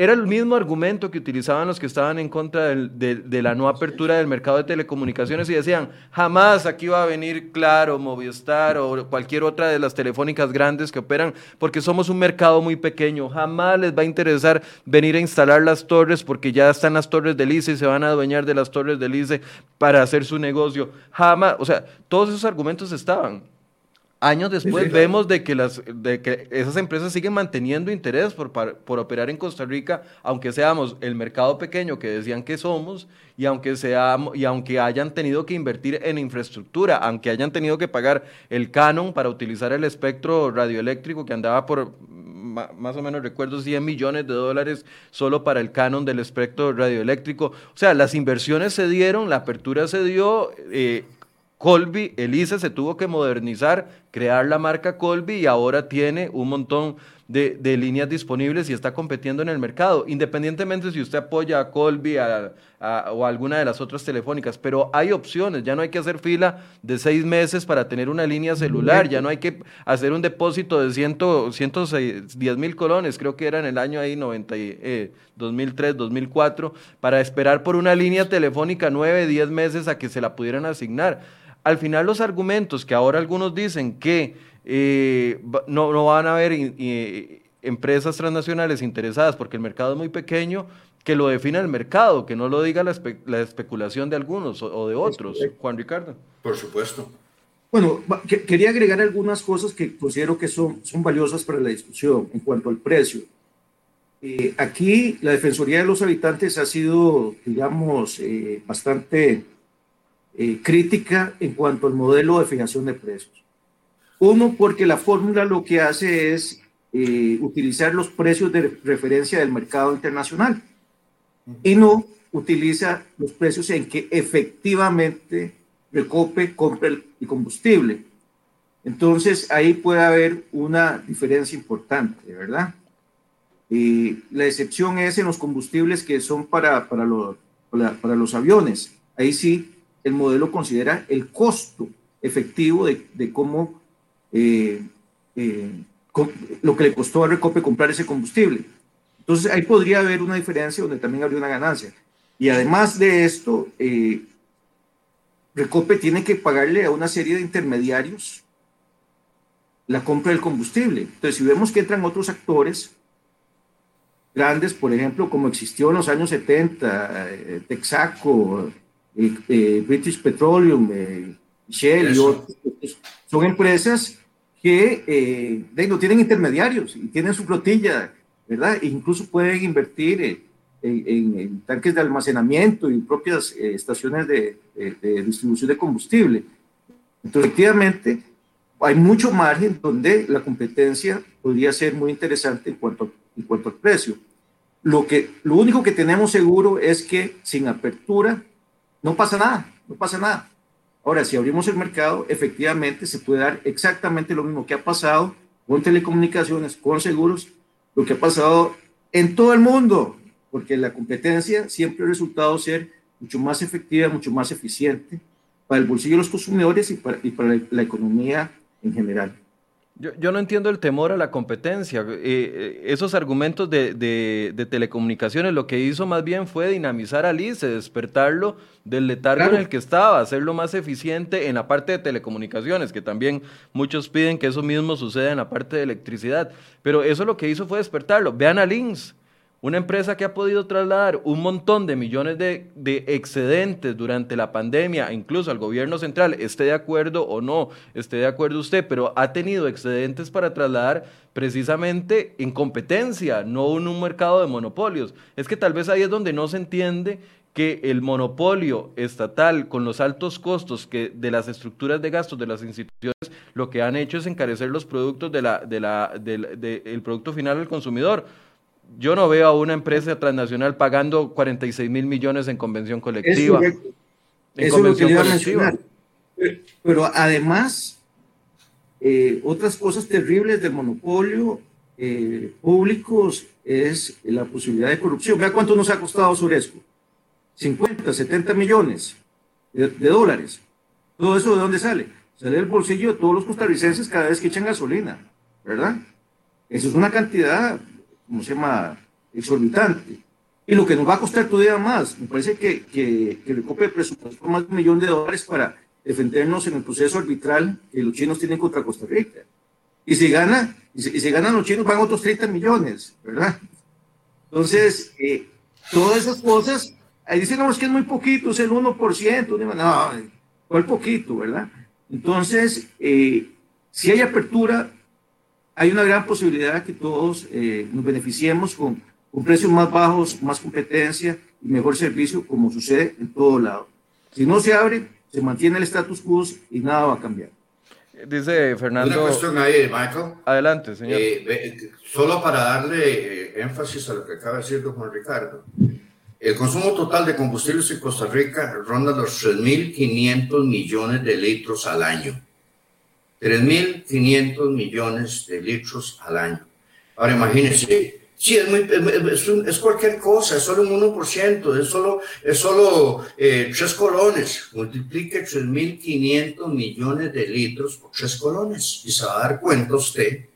Era el mismo argumento que utilizaban los que estaban en contra de, la no apertura del mercado de telecomunicaciones y decían, jamás aquí va a venir Claro, Movistar o cualquier otra de las telefónicas grandes que operan, porque somos un mercado muy pequeño, jamás les va a interesar venir a instalar las torres porque ya están las torres del ICE y se van a adueñar de las torres del ICE para hacer su negocio. Jamás, o sea, todos esos argumentos estaban. Años después vemos de que, las, de que esas empresas siguen manteniendo interés por, por, operar en Costa Rica, aunque seamos el mercado pequeño que decían que somos y aunque, seamos, y aunque hayan tenido que invertir en infraestructura, aunque hayan tenido que pagar el canon para utilizar el espectro radioeléctrico que andaba por, más o menos recuerdo, 100 millones de dólares solo para el canon del espectro radioeléctrico. O sea, las inversiones se dieron, la apertura se dio. Eh, Colby, Elisa se tuvo que modernizar, crear la marca Colby y ahora tiene un montón de, líneas disponibles y está compitiendo en el mercado, independientemente si usted apoya a Colby o alguna de las otras telefónicas, pero hay opciones, ya no hay que hacer fila de seis meses para tener una línea celular, ya no hay que hacer un depósito de 110 mil colones, creo que era en el año ahí 90, 2003, 2004, para esperar por una línea telefónica nueve, diez meses a que se la pudieran asignar al final los argumentos que ahora algunos dicen que eh, no, no, van a haber empresas transnacionales interesadas porque el mercado es muy pequeño, que lo defina el mercado, que no lo diga la, especulación de algunos o, de otros. Juan Ricardo. Por supuesto. Bueno, quería agregar algunas cosas que considero que son, son valiosas para la discusión en cuanto al precio. Eh, aquí la Defensoría de los Habitantes ha sido, digamos, eh, bastante eh, crítica en cuanto al modelo de fijación de precios. Uno, porque la fórmula lo que hace es eh, utilizar los precios de referencia del mercado internacional y no utiliza los precios en que efectivamente Recope compra el, combustible. Entonces ahí puede haber una diferencia importante, ¿verdad? Y la excepción es en los combustibles que son para, para, para los aviones. Ahí sí el modelo considera el costo efectivo de, cómo eh, eh, lo que le costó a Recope comprar ese combustible. Entonces ahí podría haber una diferencia donde también habría una ganancia. Y además de esto, eh, Recope tiene que pagarle a una serie de intermediarios la compra del combustible. Entonces, si vemos que entran otros actores grandes, por ejemplo, como existió en los años 70, Texaco, British Petroleum, eh, Shell y otros, son empresas que eh, no tienen intermediarios y tienen su flotilla, ¿verdad? E incluso pueden invertir en, tanques de almacenamiento y propias estaciones de, distribución de combustible. Entonces, efectivamente, hay mucho margen donde la competencia podría ser muy interesante en cuanto, en cuanto al precio. Lo, que, lo único que tenemos seguro es que sin apertura no pasa nada, no pasa nada. Ahora, si abrimos el mercado, efectivamente se puede dar exactamente lo mismo que ha pasado con telecomunicaciones, con seguros, lo que ha pasado en todo el mundo, porque la competencia siempre ha resultado ser mucho más efectiva, mucho más eficiente para el bolsillo de los consumidores y para, la economía en general. Yo, no entiendo el temor a la competencia. Eh, eh, esos argumentos de, telecomunicaciones lo que hizo más bien fue dinamizar al ICE, despertarlo del letargo en el que estaba, hacerlo más eficiente en la parte de telecomunicaciones, que también muchos piden que eso mismo suceda en la parte de electricidad. Pero eso lo que hizo fue despertarlo. Vean al INS una empresa que ha podido trasladar un montón de millones de, excedentes durante la pandemia, incluso al gobierno central, esté de acuerdo o no, esté de acuerdo usted, pero ha tenido excedentes para trasladar precisamente en competencia, no en un mercado de monopolios. Es que tal vez ahí es donde no se entiende que el monopolio estatal con los altos costos que de las estructuras de gastos de las instituciones lo que han hecho es encarecer los productos de la, de la, del producto final al consumidor yo no veo a una empresa transnacional pagando 46 mil millones en convención colectiva. en Eso convención lo que colectiva. Pero además, eh, otras cosas terribles del monopolio eh, públicos es la posibilidad de corrupción. Vea cuánto nos ha costado Suresco. 50, 70 millones de, de dólares. ¿Todo eso de dónde sale? Sale del bolsillo de todos los costarricenses cada vez que echan gasolina, ¿verdad? Eso es una cantidad ¿cómo se llama?, exorbitante. Y lo que nos va a costar todavía más, me parece que, que, que recope presupuesto más de un millón de dólares para defendernos en el proceso arbitral que los chinos tienen contra Costa Rica. Y si gana, y si, ganan los chinos van otros 30 millones, ¿verdad? Entonces, eh, todas esas cosas, ahí dicen, no, es que es muy poquito, es el 1%, no, ¿cuál poquito, verdad? Entonces, eh, si hay apertura, hay una gran posibilidad que todos eh, nos beneficiemos con, precios más bajos, más competencia y mejor servicio, como sucede en todo lado. Si no se abre, se mantiene el status quo y nada va a cambiar. Dice Fernando. Una cuestión ahí, Michael. Adelante, señor. Eh, solo para darle eh, énfasis a lo que acaba de decir don Juan Ricardo. El consumo total de combustibles en Costa Rica ronda los 3.500 millones de litros al año. 3.500 millones de litros al año. Ahora imagínense, sí, es, muy, es, cualquier cosa, es solo un 1%, es solo, es solo eh, tres colones. Multiplique 3.500 millones de litros por tres colones y se va a dar cuenta usted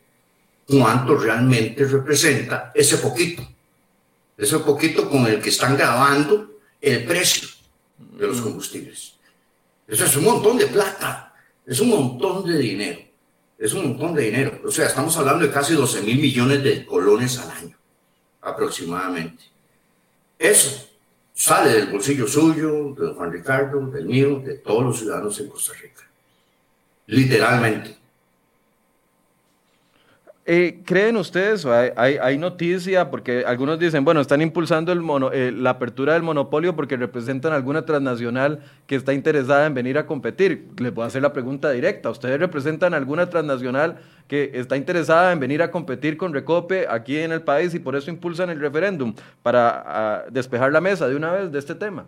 cuánto realmente representa ese poquito. Ese poquito con el que están grabando el precio de los combustibles. Eso es un montón de plata. Es un montón de dinero. Es un montón de dinero. O sea, estamos hablando de casi 12 mil millones de colones al año, aproximadamente. Eso sale del bolsillo suyo, de Juan Ricardo, del mío, de todos los ciudadanos en Costa Rica. Literalmente. Eh, ¿Creen ustedes, hay, noticia, porque algunos dicen, bueno, están impulsando eh, la apertura del monopolio porque representan alguna transnacional que está interesada en venir a competir? Les voy a hacer la pregunta directa. ¿Ustedes representan alguna transnacional que está interesada en venir a competir con Recope aquí en el país y por eso impulsan el referéndum para despejar la mesa de una vez de este tema?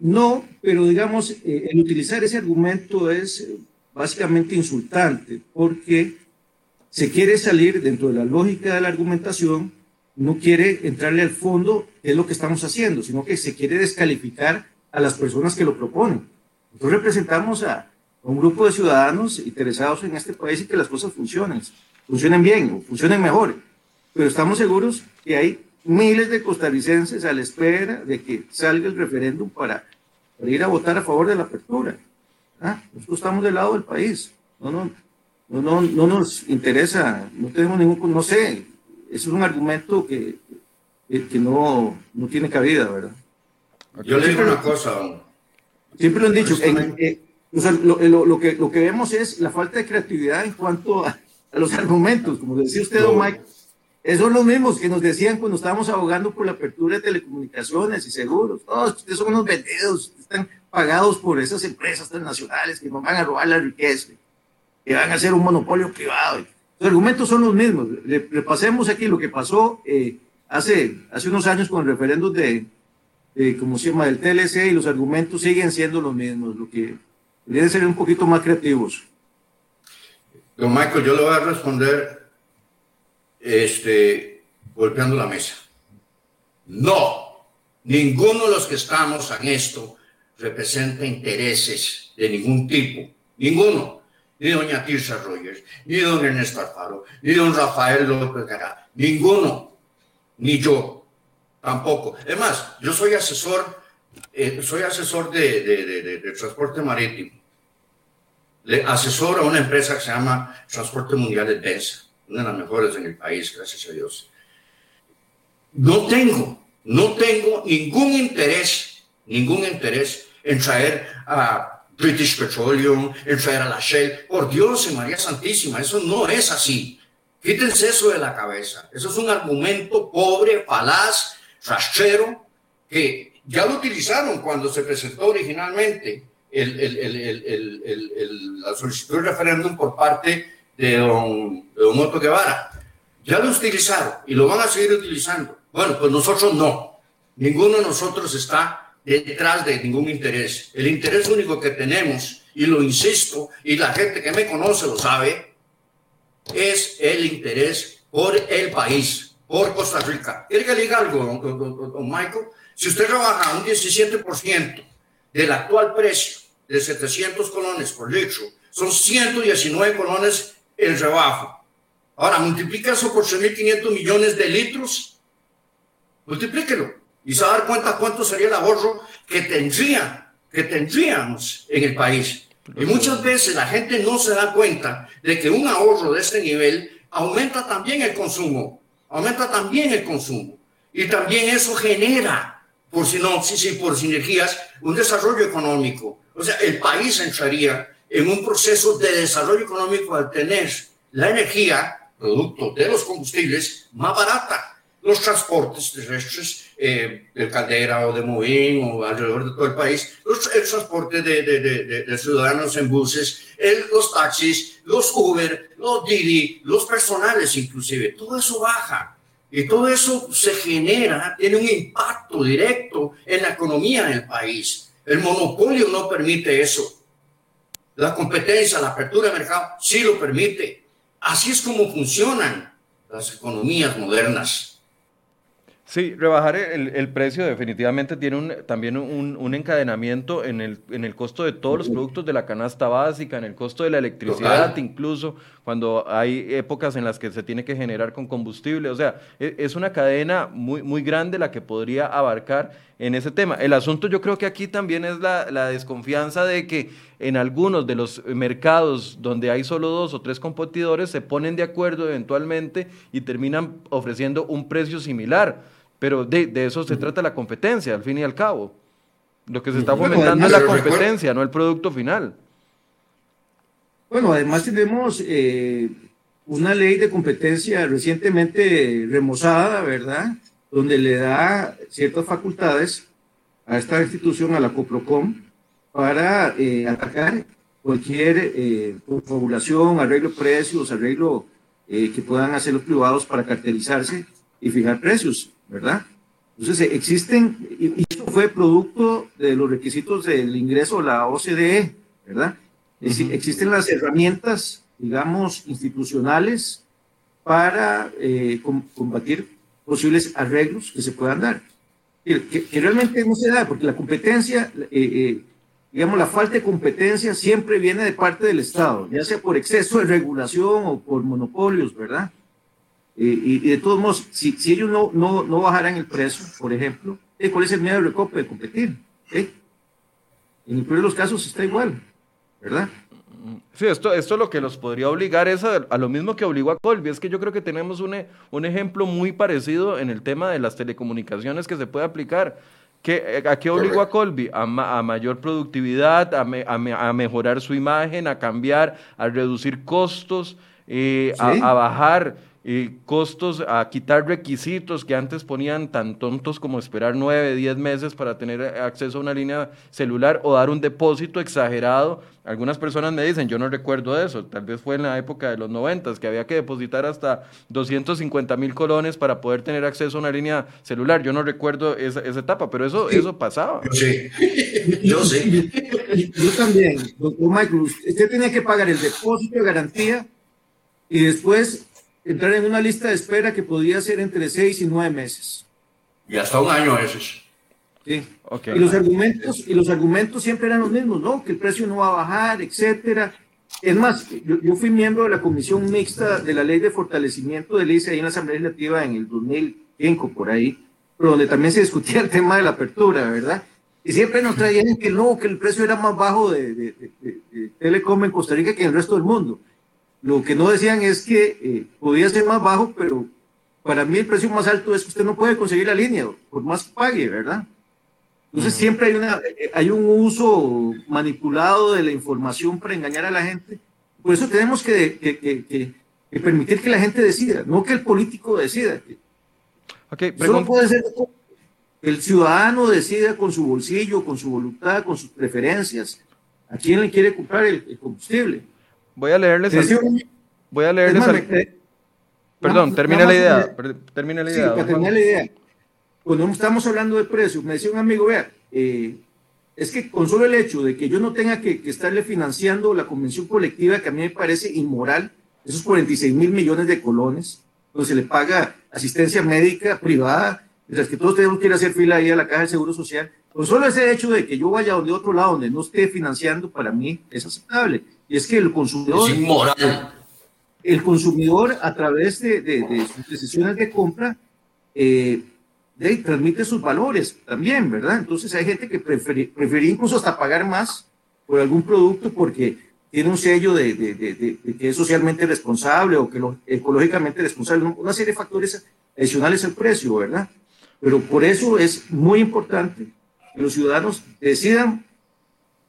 No, pero digamos, eh, el utilizar ese argumento es básicamente insultante porque se quiere salir dentro de la lógica de la argumentación, no quiere entrarle al fondo qué es lo que estamos haciendo, sino que se quiere descalificar a las personas que lo proponen. Nosotros representamos a, un grupo de ciudadanos interesados en este país y que las cosas funcionen, funcionen bien o funcionen mejor. Pero estamos seguros que hay miles de costarricenses a la espera de que salga el referéndum para, ir a votar a favor de la apertura. ¿Ah? Nosotros estamos del lado del país. No, no, no, no, no nos interesa, no tenemos ningún, no sé, eso es un argumento que, que, no, no tiene cabida, ¿verdad? Yo le digo una cosa. Siempre lo han dicho, eh, lo, lo, que, lo que vemos es la falta de creatividad en cuanto a, los argumentos, como decía usted, don Mike. Esos son los mismos que nos decían cuando estábamos abogando por la apertura de telecomunicaciones y seguros. Todos ustedes son unos vendidos, están pagados por esas empresas transnacionales que nos van a robar la riqueza que van a ser un monopolio privado. Los argumentos son los mismos. Repasemos aquí lo que pasó eh, hace, hace unos años con el referéndum de, como se llama, del TLC y los argumentos siguen siendo los mismos, lo que deben ser un poquito más creativos. Don Michael, yo le voy a responder este, golpeando la mesa. No, ninguno de los que estamos en esto representa intereses de ningún tipo, ninguno. Ni doña Tirsa Rogers, ni don Ernesto Alfaro, ni don Rafael López Gará, ninguno, ni yo, tampoco. Es más, yo soy asesor, eh, soy asesor de, transporte marítimo. Le a una empresa que se llama Transporte Mundial de Densa, una de las mejores en el país, gracias a Dios. No tengo, no tengo ningún interés, ningún interés en traer a British Petroleum, a la Shell. Por Dios y María Santísima, eso no es así. Quítense eso de la cabeza. Eso es un argumento pobre, falaz, rastrero, que ya lo utilizaron cuando se presentó originalmente el, el, la solicitud de referéndum por parte de don, de don Guevara. Ya lo utilizaron y lo van a seguir utilizando. Bueno, pues nosotros no. Ninguno de nosotros está detrás de ningún interés. El interés único que tenemos, y lo insisto, y la gente que me conoce lo sabe, es el interés por el país, por Costa Rica. ¿Quiere que le diga algo, don, Michael? Si usted trabaja un 17% del actual precio de 700 colones por litro, son 119 colones el rebajo. Ahora, multiplica eso por 3.500 millones de litros, multiplíquelo y se va cuenta cuánto sería el ahorro que tendría, que tendríamos en el país. Y muchas veces la gente no se da cuenta de que un ahorro de este nivel aumenta también el consumo, aumenta también el consumo. Y también eso genera, por sinopsis y por sinergias, un desarrollo económico. O sea, el país entraría en un proceso de desarrollo económico al tener la energía, producto de los combustibles, más barata los transportes terrestres eh, del Caldera o de Moín o alrededor de todo el país, los, el transporte de, de, de, ciudadanos en buses, el, los taxis, los Uber, los Didi, los personales inclusive, todo eso baja. Y todo eso se genera, tiene un impacto directo en la economía del país. El monopolio no permite eso. La competencia, la apertura de mercado sí lo permite. Así es como funcionan las economías modernas. Sí, rebajar el, precio definitivamente tiene un, también un, encadenamiento en el, en el costo de todos los productos de la canasta básica, en el costo de la electricidad, incluso cuando hay épocas en las que se tiene que generar con combustible. O sea, e, es una cadena muy, muy grande la que podría abarcar en ese tema. El asunto yo creo que aquí también es la, la desconfianza de que en algunos de los mercados donde hay solo dos o tres competidores se ponen de acuerdo eventualmente y terminan ofreciendo un precio similar pero de, eso se trata la competencia, al fin y al cabo. Lo que se está fomentando es la competencia, no el producto final. Bueno, además tenemos eh, una ley de competencia recientemente remozada, ¿verdad? Donde le da ciertas facultades a esta institución, a la COPROCOM, para eh, atacar cualquier eh, confabulación, arreglo de precios, arreglo eh, que puedan hacer los privados para cartelizarse y fijar precios. ¿Verdad? Entonces existen, y esto fue producto de los requisitos del ingreso a la OCDE, ¿verdad? Existen las herramientas, digamos, institucionales para eh, combatir posibles arreglos que se puedan dar. Que, realmente no se da, porque la competencia, eh, eh, digamos, la falta de competencia siempre viene de parte del Estado, ya sea por exceso de regulación o por monopolios, ¿verdad? Y, de todos modos, si, si ellos no, no, no, bajaran el precio, por ejemplo, eh, ¿cuál es el miedo de Recope de competir? ¿Eh? En el peor de los casos está igual, ¿verdad? Sí, esto, esto lo que los podría obligar es a, lo mismo que obligó a Colby. Es que yo creo que tenemos un, un ejemplo muy parecido en el tema de las telecomunicaciones que se puede aplicar. ¿Qué, ¿A qué obligó a Colby? A, a mayor productividad, a, a, mejorar su imagen, a cambiar, a reducir costos, eh, a, bajar y costos a quitar requisitos que antes ponían tan tontos como esperar nueve, diez meses para tener acceso a una línea celular o dar un depósito exagerado. Algunas personas me dicen, yo no recuerdo eso, tal vez fue en la época de los noventas, que había que depositar hasta 250 mil colones para poder tener acceso a una línea celular. Yo no recuerdo esa, esa etapa, pero eso, eso pasaba. Yo sí, yo sí. Yo también, doctor Michael, usted tenía que pagar el depósito de garantía y después entrar en una lista de espera que podía ser entre seis y nueve meses. Y hasta un año a veces. Sí. Okay. Y los argumentos y los argumentos siempre eran los mismos, ¿no? Que el precio no va a bajar, etcétera. Es más, yo, fui miembro de la comisión mixta de la ley de fortalecimiento del ICE ahí en la Asamblea Legislativa en el 2005, por ahí, pero donde también se discutía el tema de la apertura, ¿verdad? Y siempre nos traían que no, que el precio era más bajo de, de, de Telecom en Costa Rica que en el resto del mundo. Lo que no decían es que eh, podía ser más bajo, pero para mí el precio más alto es que usted no puede conseguir la línea, por más que pague, ¿verdad? Entonces siempre hay, una, eh, hay un uso manipulado de la información para engañar a la gente. Por eso tenemos que, que, que, permitir que la gente decida, no que el político decida. Okay, Solo puede ser que el ciudadano decida con su bolsillo, con su voluntad, con sus preferencias, a quién le quiere comprar el combustible. Voy a leerles. voy a leerles. perdón, termina la idea. Termina la idea. Sí, la idea. Cuando estamos hablando de precios, me decía un amigo, vea, eh, es que con solo el hecho de que yo no tenga que, estarle financiando la convención colectiva, que a mí me parece inmoral, esos 46 mil millones de colones, donde se le paga asistencia médica privada, mientras que todos tenemos que ir a hacer fila ahí a la caja de seguro social, con solo ese hecho de que yo vaya de otro lado donde no esté financiando, para mí es aceptable. Y es que el consumidor... Es inmoral. El consumidor, a través de, de, sus decisiones de compra, eh, transmite sus valores también, ¿verdad? Entonces hay gente que prefería incluso hasta pagar más por algún producto porque tiene un sello de, de, que es socialmente responsable o que lo, ecológicamente responsable, una serie de factores adicionales al precio, ¿verdad? Pero por eso es muy importante que los ciudadanos decidan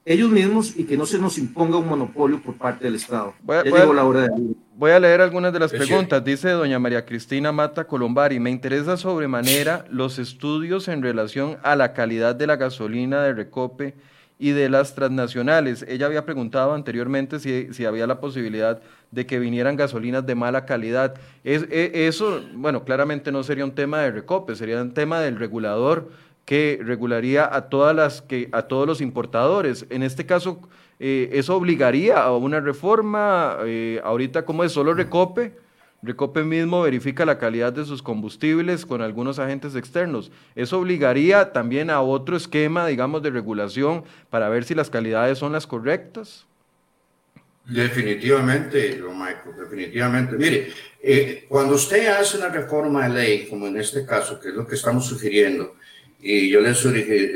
ellos mismos y que no se nos imponga un monopolio por parte del Estado. Voy a, leer algunas de las preguntas. Dice doña María Cristina Mata Colombari, me interesa sobremanera los estudios en relación a la calidad de la gasolina de Recope y de las transnacionales. Ella había preguntado anteriormente si, si había la posibilidad de que vinieran gasolinas de mala calidad. Es, e, eso, bueno, claramente no sería un tema de Recope, sería un tema del regulador que regularía a, todas las que, a todos los importadores. En este caso, eh, ¿eso obligaría a una reforma? Eh, ahorita, ¿cómo es? ¿Solo Recope? Recope mismo verifica la calidad de sus combustibles con algunos agentes externos. ¿Eso obligaría también a otro esquema, digamos, de regulación para ver si las calidades son las correctas? Definitivamente, Michael, definitivamente. Mire, eh, cuando usted hace una reforma de ley, como en este caso, que es lo que estamos sugiriendo, y yo le,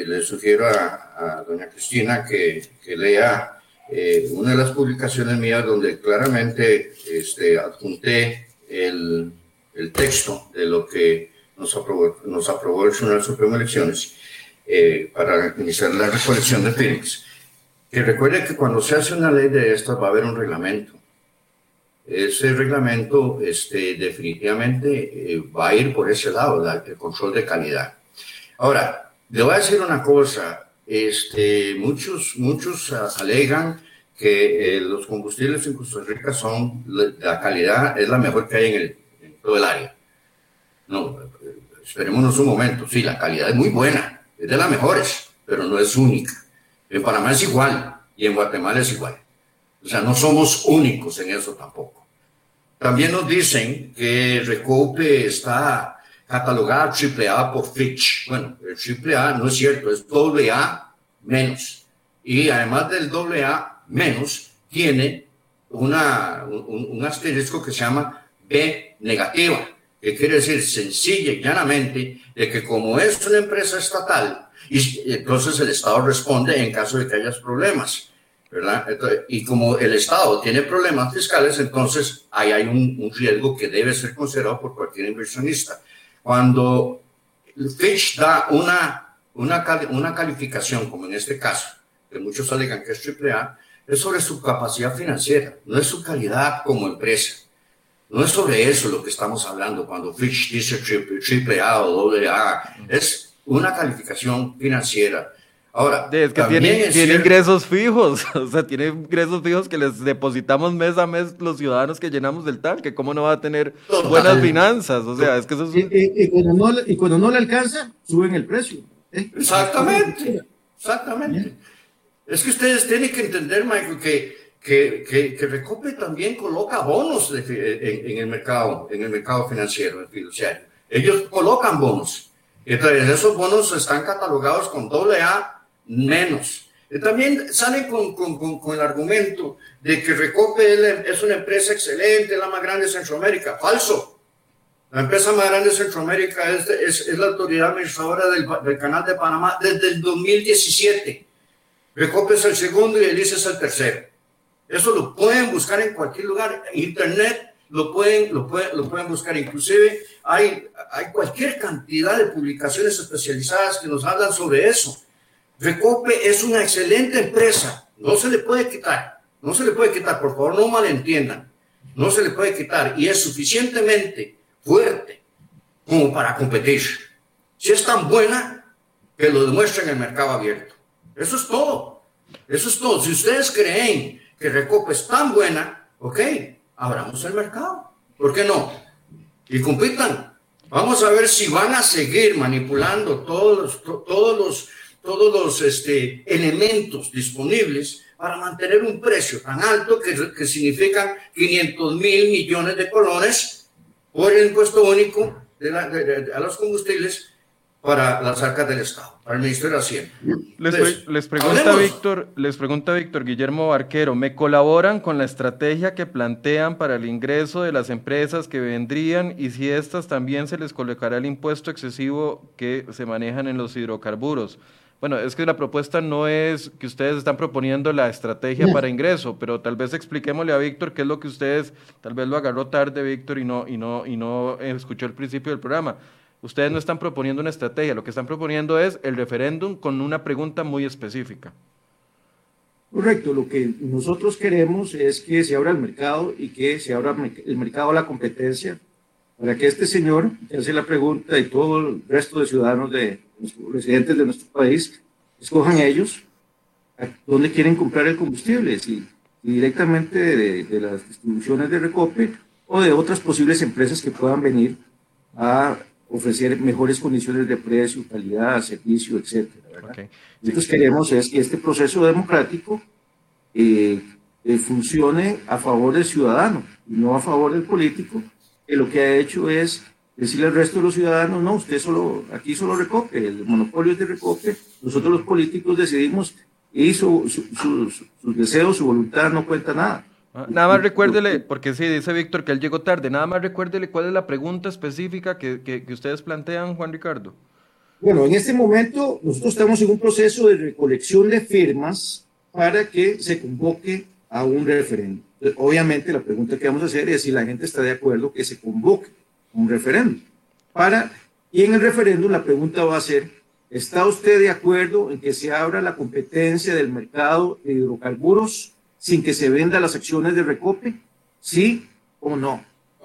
le sugiero a, doña Cristina que, que lea eh, una de las publicaciones mías donde claramente este, adjunté el, el, texto de lo que nos aprobó, nos aprobó el Tribunal Supremo de Elecciones eh, para iniciar la recolección de Phoenix. Que recuerde que cuando se hace una ley de estas va a haber un reglamento. Ese reglamento este, definitivamente eh, va a ir por ese lado, el control de calidad. Ahora, le voy a decir una cosa. Este, muchos, muchos alegan que eh, los combustibles en Costa Rica son, la calidad es la mejor que hay en, el, todo el área. No, esperémonos un momento. Sí, la calidad es muy buena, es de las mejores, pero no es única. En Panamá es igual y en Guatemala es igual. O sea, no somos únicos en eso tampoco. También nos dicen que Recope está catalogada AAA por Fitch. Bueno, el AAA no es cierto, es AA menos. Y además del AA menos, tiene una, un, asterisco que se llama B negativa, que quiere decir sencilla y llanamente de que como es una empresa estatal, y entonces el Estado responde en caso de que haya problemas. ¿verdad? y como el Estado tiene problemas fiscales, entonces ahí hay un, un riesgo que debe ser considerado por cualquier inversionista. Cuando Fitch da una, una, una calificación, como en este caso, que muchos alegan que es AAA, es sobre su capacidad financiera, no es su calidad como empresa. No es sobre eso lo que estamos hablando cuando Fitch dice triple, A o doble A. Es una calificación financiera. Ahora, es que tiene, tiene ingresos fijos, o sea, tiene ingresos fijos que les depositamos mes a mes los ciudadanos que llenamos del tanque. ¿Cómo no va a tener buenas finanzas? O sea, es que eso es... y, cuando no, le alcanza, suben el precio. ¿eh? Exactamente, exactamente. Es que ustedes tienen que entender, Michael, que que, que, Recope también coloca bonos en, el mercado, en el mercado financiero, fiduciario. Ellos colocan bonos. Entonces, esos bonos están catalogados con doble A menos. Y también sale con, con, con, el argumento de que Recope es una empresa excelente, la más grande de Centroamérica. Falso. La empresa más grande de Centroamérica es, es, es la autoridad administradora del, del, Canal de Panamá desde el 2017. Recope es el segundo y el ICE es el tercero. Eso lo pueden buscar en cualquier lugar. Internet lo pueden, lo pueden, lo pueden buscar. Inclusive hay, hay cualquier cantidad de publicaciones especializadas que nos hablan sobre eso. Recope es una excelente empresa. No se le puede quitar. No se le puede quitar. Por favor, no malentiendan. No se le puede quitar. Y es suficientemente fuerte como para competir. Si es tan buena, que lo demuestre en el mercado abierto. Eso es todo. Eso es todo. Si ustedes creen que Recope es tan buena, ok, abramos el mercado. ¿Por qué no? Y compitan. Vamos a ver si van a seguir manipulando todos todos los, todos los este, elementos disponibles para mantener un precio tan alto que, que significan 500 mil millones de colones por el impuesto único de a los combustibles para las arcas del Estado, para el Ministerio de Hacienda. Les, pregunta Víctor, les pregunta Víctor Guillermo Barquero, ¿me colaboran con la estrategia que plantean para el ingreso de las empresas que vendrían y si estas también se les colocará el impuesto excesivo que se manejan en los hidrocarburos? Bueno, es que la propuesta no es que ustedes están proponiendo la estrategia para ingreso, pero tal vez expliquémosle a Víctor qué es lo que ustedes, tal vez lo agarró tarde Víctor y no, y no, y no escuchó el principio del programa. Ustedes no están proponiendo una estrategia, lo que están proponiendo es el referéndum con una pregunta muy específica. Correcto, lo que nosotros queremos es que se abra el mercado y que se abra el mercado a la competencia para que este señor que hace la pregunta y todo el resto de ciudadanos de los residentes de nuestro país escojan ellos a dónde quieren comprar el combustible, si, directamente de, de, las distribuciones de Recope o de otras posibles empresas que puedan venir a ofrecer mejores condiciones de precio, calidad, servicio, etc. Okay. Nosotros queremos es que este proceso democrático eh, eh, funcione a favor del ciudadano y no a favor del político, que lo que ha hecho es decirle al resto de los ciudadanos, no, usted solo, aquí solo recoge, el monopolio es de recoge, nosotros los políticos decidimos y su, sus deseos, su voluntad no cuenta nada. Ah, nada más recuérdele, porque sí, dice Víctor que él llegó tarde, nada más recuérdele cuál es la pregunta específica que, que, ustedes plantean, Juan Ricardo. Bueno, en este momento nosotros estamos en un proceso de recolección de firmas para que se convoque a un referéndum. Obviamente la pregunta que vamos a hacer es si la gente está de acuerdo que se convoque un referéndum. Para, y en el referéndum la pregunta va a ser, ¿está usted de acuerdo en que se abra la competencia del mercado de hidrocarburos sin que se vendan las acciones de Recope? ¿Sí o no?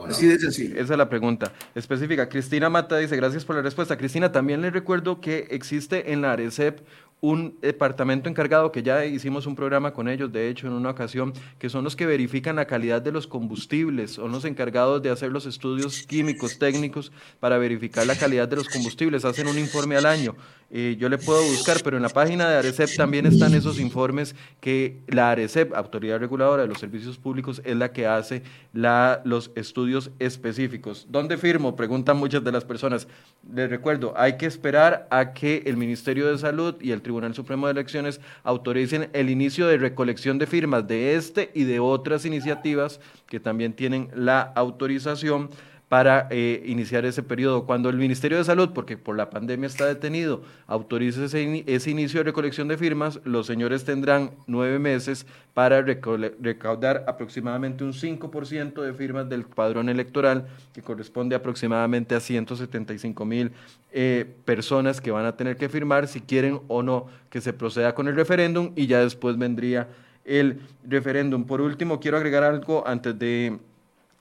Así de sencillo. Esa es la pregunta específica. Cristina Mata dice, gracias por la respuesta. Cristina, también le recuerdo que existe en la ARECEP un departamento encargado que ya hicimos un programa con ellos, de hecho, en una ocasión, que son los que verifican la calidad de los combustibles, son los encargados de hacer los estudios químicos, técnicos, para verificar la calidad de los combustibles, hacen un informe al año. Eh, yo le puedo buscar, pero en la página de Arecep también están esos informes que la Arecep, Autoridad Reguladora de los Servicios Públicos, es la que hace los estudios específicos. ¿Dónde firmo? Preguntan muchas de las personas. Les recuerdo, hay que esperar a que el Ministerio de Salud y el Tribunal Supremo de Elecciones autoricen el inicio de recolección de firmas de este y de otras iniciativas que también tienen la autorización para eh, iniciar ese periodo. Cuando el Ministerio de Salud, porque por la pandemia está detenido, autorice ese, inicio de recolección de firmas, los señores tendrán nueve meses para recaudar aproximadamente un 5% de firmas del padrón electoral, que corresponde aproximadamente a 175 mil eh, personas que van a tener que firmar si quieren o no que se proceda con el referéndum y ya después vendría el referéndum. Por último, quiero agregar algo antes de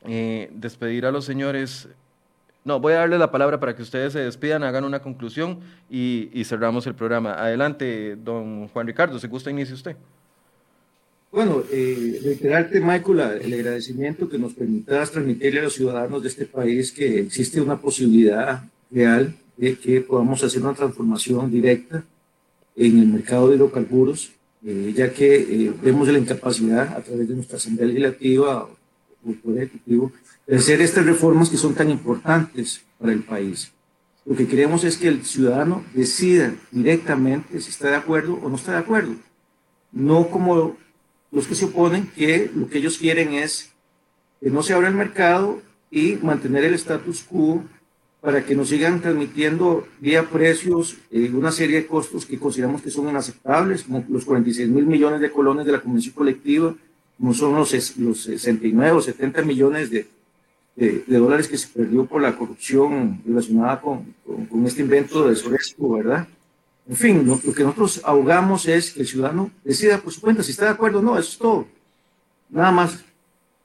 eh, despedir a los señores. No, voy a darle la palabra para que ustedes se despidan, hagan una conclusión y, cerramos el programa. Adelante, don Juan Ricardo, si gusta, inicie usted. Bueno, eh, reiterarte, Michael, el agradecimiento que nos permitas transmitirle a los ciudadanos de este país que existe una posibilidad real de que podamos hacer una transformación directa en el mercado de hidrocarburos, eh, ya que eh, vemos la incapacidad a través de nuestra Asamblea Legislativa o el Poder Ejecutivo de hacer estas reformas que son tan importantes para el país. Lo que queremos es que el ciudadano decida directamente si está de acuerdo o no está de acuerdo, no como los que se oponen, que lo que ellos quieren es que no se abra el mercado y mantener el status quo para que nos sigan transmitiendo vía precios eh, una serie de costos que consideramos que son inaceptables, como los 46 mil millones de colones de la convención colectiva, son los, los 69 o 70 millones de, de, dólares que se perdió por la corrupción relacionada con, con, este invento de Soresco, ¿verdad? En fin, lo, que nosotros ahogamos es que el ciudadano decida por su cuenta si está de acuerdo o no, eso es todo. Nada más,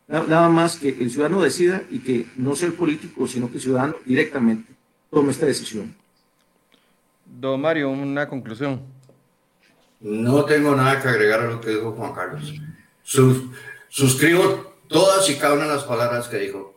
nada más que el ciudadano decida y que no sea el político, sino que el ciudadano directamente tome esta decisión. Don Mario, una conclusión. No tengo nada que agregar a lo que dijo Juan Carlos. Suscribo todas y cada una de las palabras que dijo.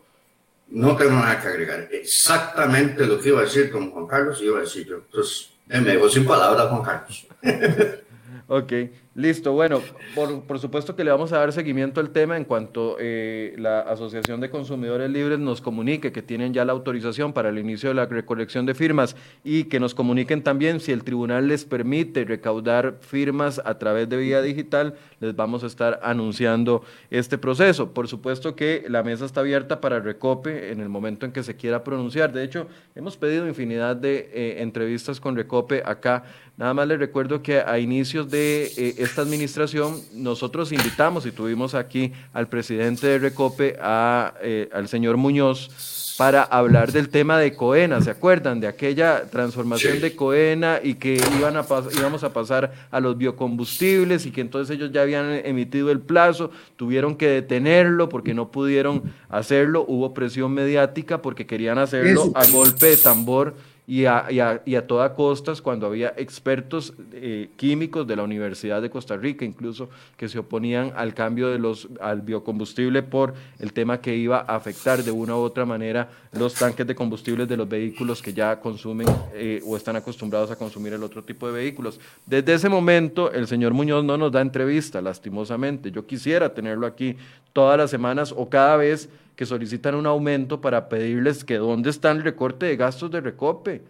No tengo nada que agregar. Exactamente lo que iba a decir con Juan Carlos, iba a decir yo. Entonces, me dejo sin palabras, Juan Carlos. ok. Listo, bueno, por, supuesto que le vamos a dar seguimiento al tema en cuanto eh, la Asociación de Consumidores Libres nos comunique que tienen ya la autorización para el inicio de la recolección de firmas y que nos comuniquen también si el tribunal les permite recaudar firmas a través de vía digital, les vamos a estar anunciando este proceso. Por supuesto que la mesa está abierta para Recope en el momento en que se quiera pronunciar. De hecho, hemos pedido infinidad de eh, entrevistas con Recope acá. Nada más les recuerdo que a inicios de... Eh, esta administración, nosotros invitamos y tuvimos aquí al presidente de Recope, a, eh, al señor Muñoz, para hablar del tema de Coena, ¿se acuerdan? De aquella transformación de Coena y que iban a íbamos a pasar a los biocombustibles y que entonces ellos ya habían emitido el plazo, tuvieron que detenerlo porque no pudieron hacerlo, hubo presión mediática porque querían hacerlo a golpe de tambor y a, a, a toda costas cuando había expertos eh, químicos de la Universidad de Costa Rica, incluso que se oponían al cambio de los, al biocombustible por el tema que iba a afectar de una u otra manera los tanques de combustibles de los vehículos que ya consumen eh, o están acostumbrados a consumir el otro tipo de vehículos. Desde ese momento el señor Muñoz no nos da entrevista, lastimosamente. Yo quisiera tenerlo aquí todas las semanas o cada vez que solicitan un aumento para pedirles que dónde está el recorte de gastos de recope,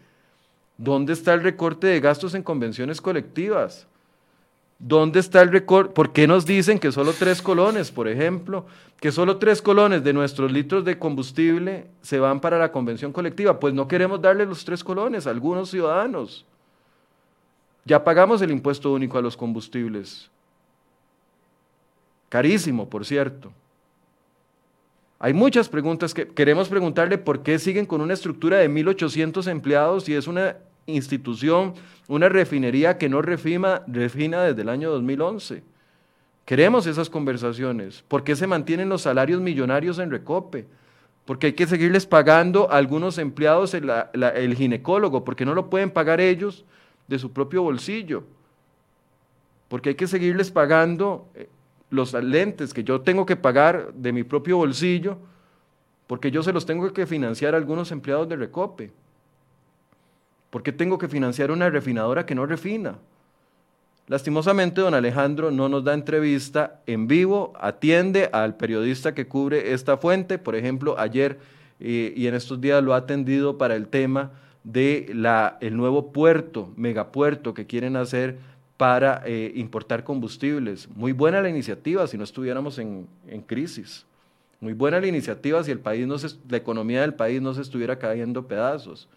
dónde está el recorte de gastos en convenciones colectivas, dónde está el recorte, ¿por qué nos dicen que solo tres colones, por ejemplo, que solo tres colones de nuestros litros de combustible se van para la convención colectiva? Pues no queremos darle los tres colones a algunos ciudadanos. Ya pagamos el impuesto único a los combustibles. Carísimo, por cierto. Hay muchas preguntas que queremos preguntarle por qué siguen con una estructura de 1.800 empleados y es una institución, una refinería que no refina, desde el año 2011. Queremos esas conversaciones. ¿Por qué se mantienen los salarios millonarios en Recope? Porque hay que seguirles pagando a algunos empleados el, el ginecólogo, porque no lo pueden pagar ellos de su propio bolsillo. Porque hay que seguirles pagando eh, los lentes que yo tengo que pagar de mi propio bolsillo, porque yo se los tengo que financiar a algunos empleados de Recope. porque tengo que financiar una refinadora que no refina? Lastimosamente, don Alejandro no nos da entrevista en vivo, atiende al periodista que cubre esta fuente, por ejemplo, ayer eh, y en estos días lo ha atendido para el tema de la, el nuevo puerto, megapuerto que quieren hacer para eh, importar combustibles. Muy buena la iniciativa si no estuviéramos en, crisis. Muy buena la iniciativa si el país no la economía del país no se estuviera cayendo pedazos.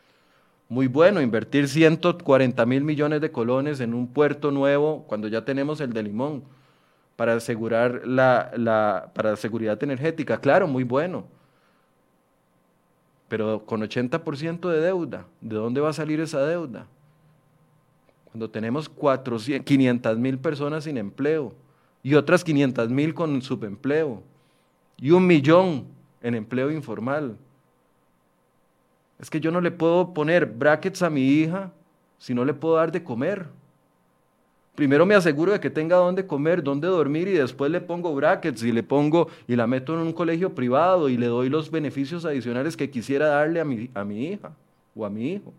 Muy bueno invertir 140 mil millones de colones en un puerto nuevo cuando ya tenemos el de Limón para asegurar la, la, para la seguridad energética. Claro, muy bueno. Pero con 80% de deuda, ¿de dónde va a salir esa deuda? Cuando tenemos 500 mil personas sin empleo y otras 500 mil con subempleo y un millón en empleo informal. Es que yo no le puedo poner brackets a mi hija si no le puedo dar de comer. Primero me aseguro de que tenga dónde comer, dónde dormir y después le pongo brackets y le pongo y la meto en un colegio privado y le doy los beneficios adicionales que quisiera darle a mi, a mi hija o a mi hijo.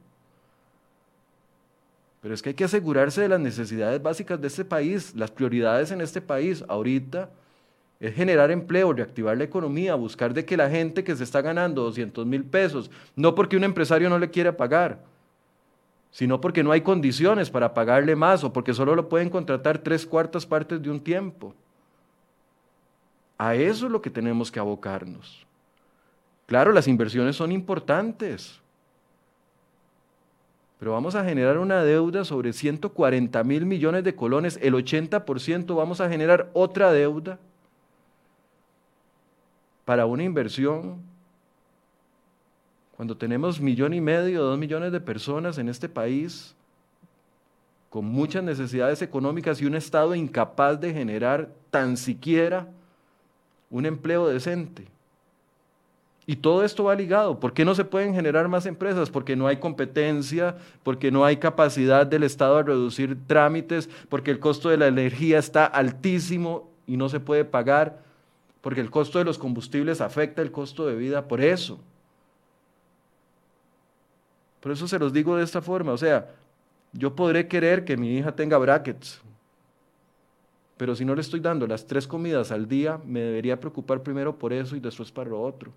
Pero es que hay que asegurarse de las necesidades básicas de este país, las prioridades en este país. Ahorita es generar empleo, reactivar la economía, buscar de que la gente que se está ganando 200 mil pesos, no porque un empresario no le quiera pagar, sino porque no hay condiciones para pagarle más o porque solo lo pueden contratar tres cuartas partes de un tiempo. A eso es lo que tenemos que abocarnos. Claro, las inversiones son importantes, pero vamos a generar una deuda sobre 140 mil millones de colones, el 80% vamos a generar otra deuda para una inversión cuando tenemos millón y medio, dos millones de personas en este país con muchas necesidades económicas y un Estado incapaz de generar tan siquiera un empleo decente. Y todo esto va ligado. ¿Por qué no se pueden generar más empresas? Porque no hay competencia, porque no hay capacidad del Estado a reducir trámites, porque el costo de la energía está altísimo y no se puede pagar, porque el costo de los combustibles afecta el costo de vida. Por eso. Por eso se los digo de esta forma. O sea, yo podré querer que mi hija tenga brackets, pero si no le estoy dando las tres comidas al día, me debería preocupar primero por eso y después para lo otro.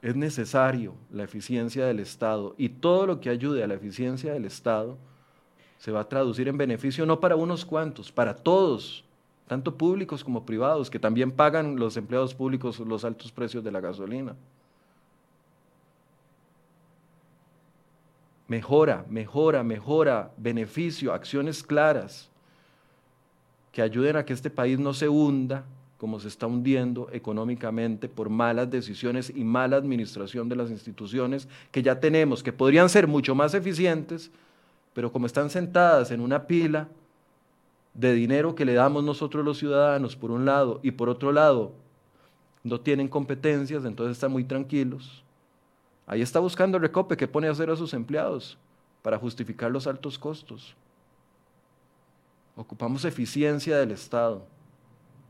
Es necesario la eficiencia del Estado y todo lo que ayude a la eficiencia del Estado se va a traducir en beneficio no para unos cuantos, para todos, tanto públicos como privados, que también pagan los empleados públicos los altos precios de la gasolina. mejora, mejora, mejora, beneficio, acciones claras que ayuden a que este país no se hunda como se está hundiendo económicamente por malas decisiones y mala administración de las instituciones que ya tenemos, que podrían ser mucho más eficientes, pero como están sentadas en una pila de dinero que le damos nosotros los ciudadanos, por un lado, y por otro lado, no tienen competencias, entonces están muy tranquilos Ahí está buscando el recope que pone a hacer a sus empleados para justificar los altos costos. Ocupamos eficiencia del Estado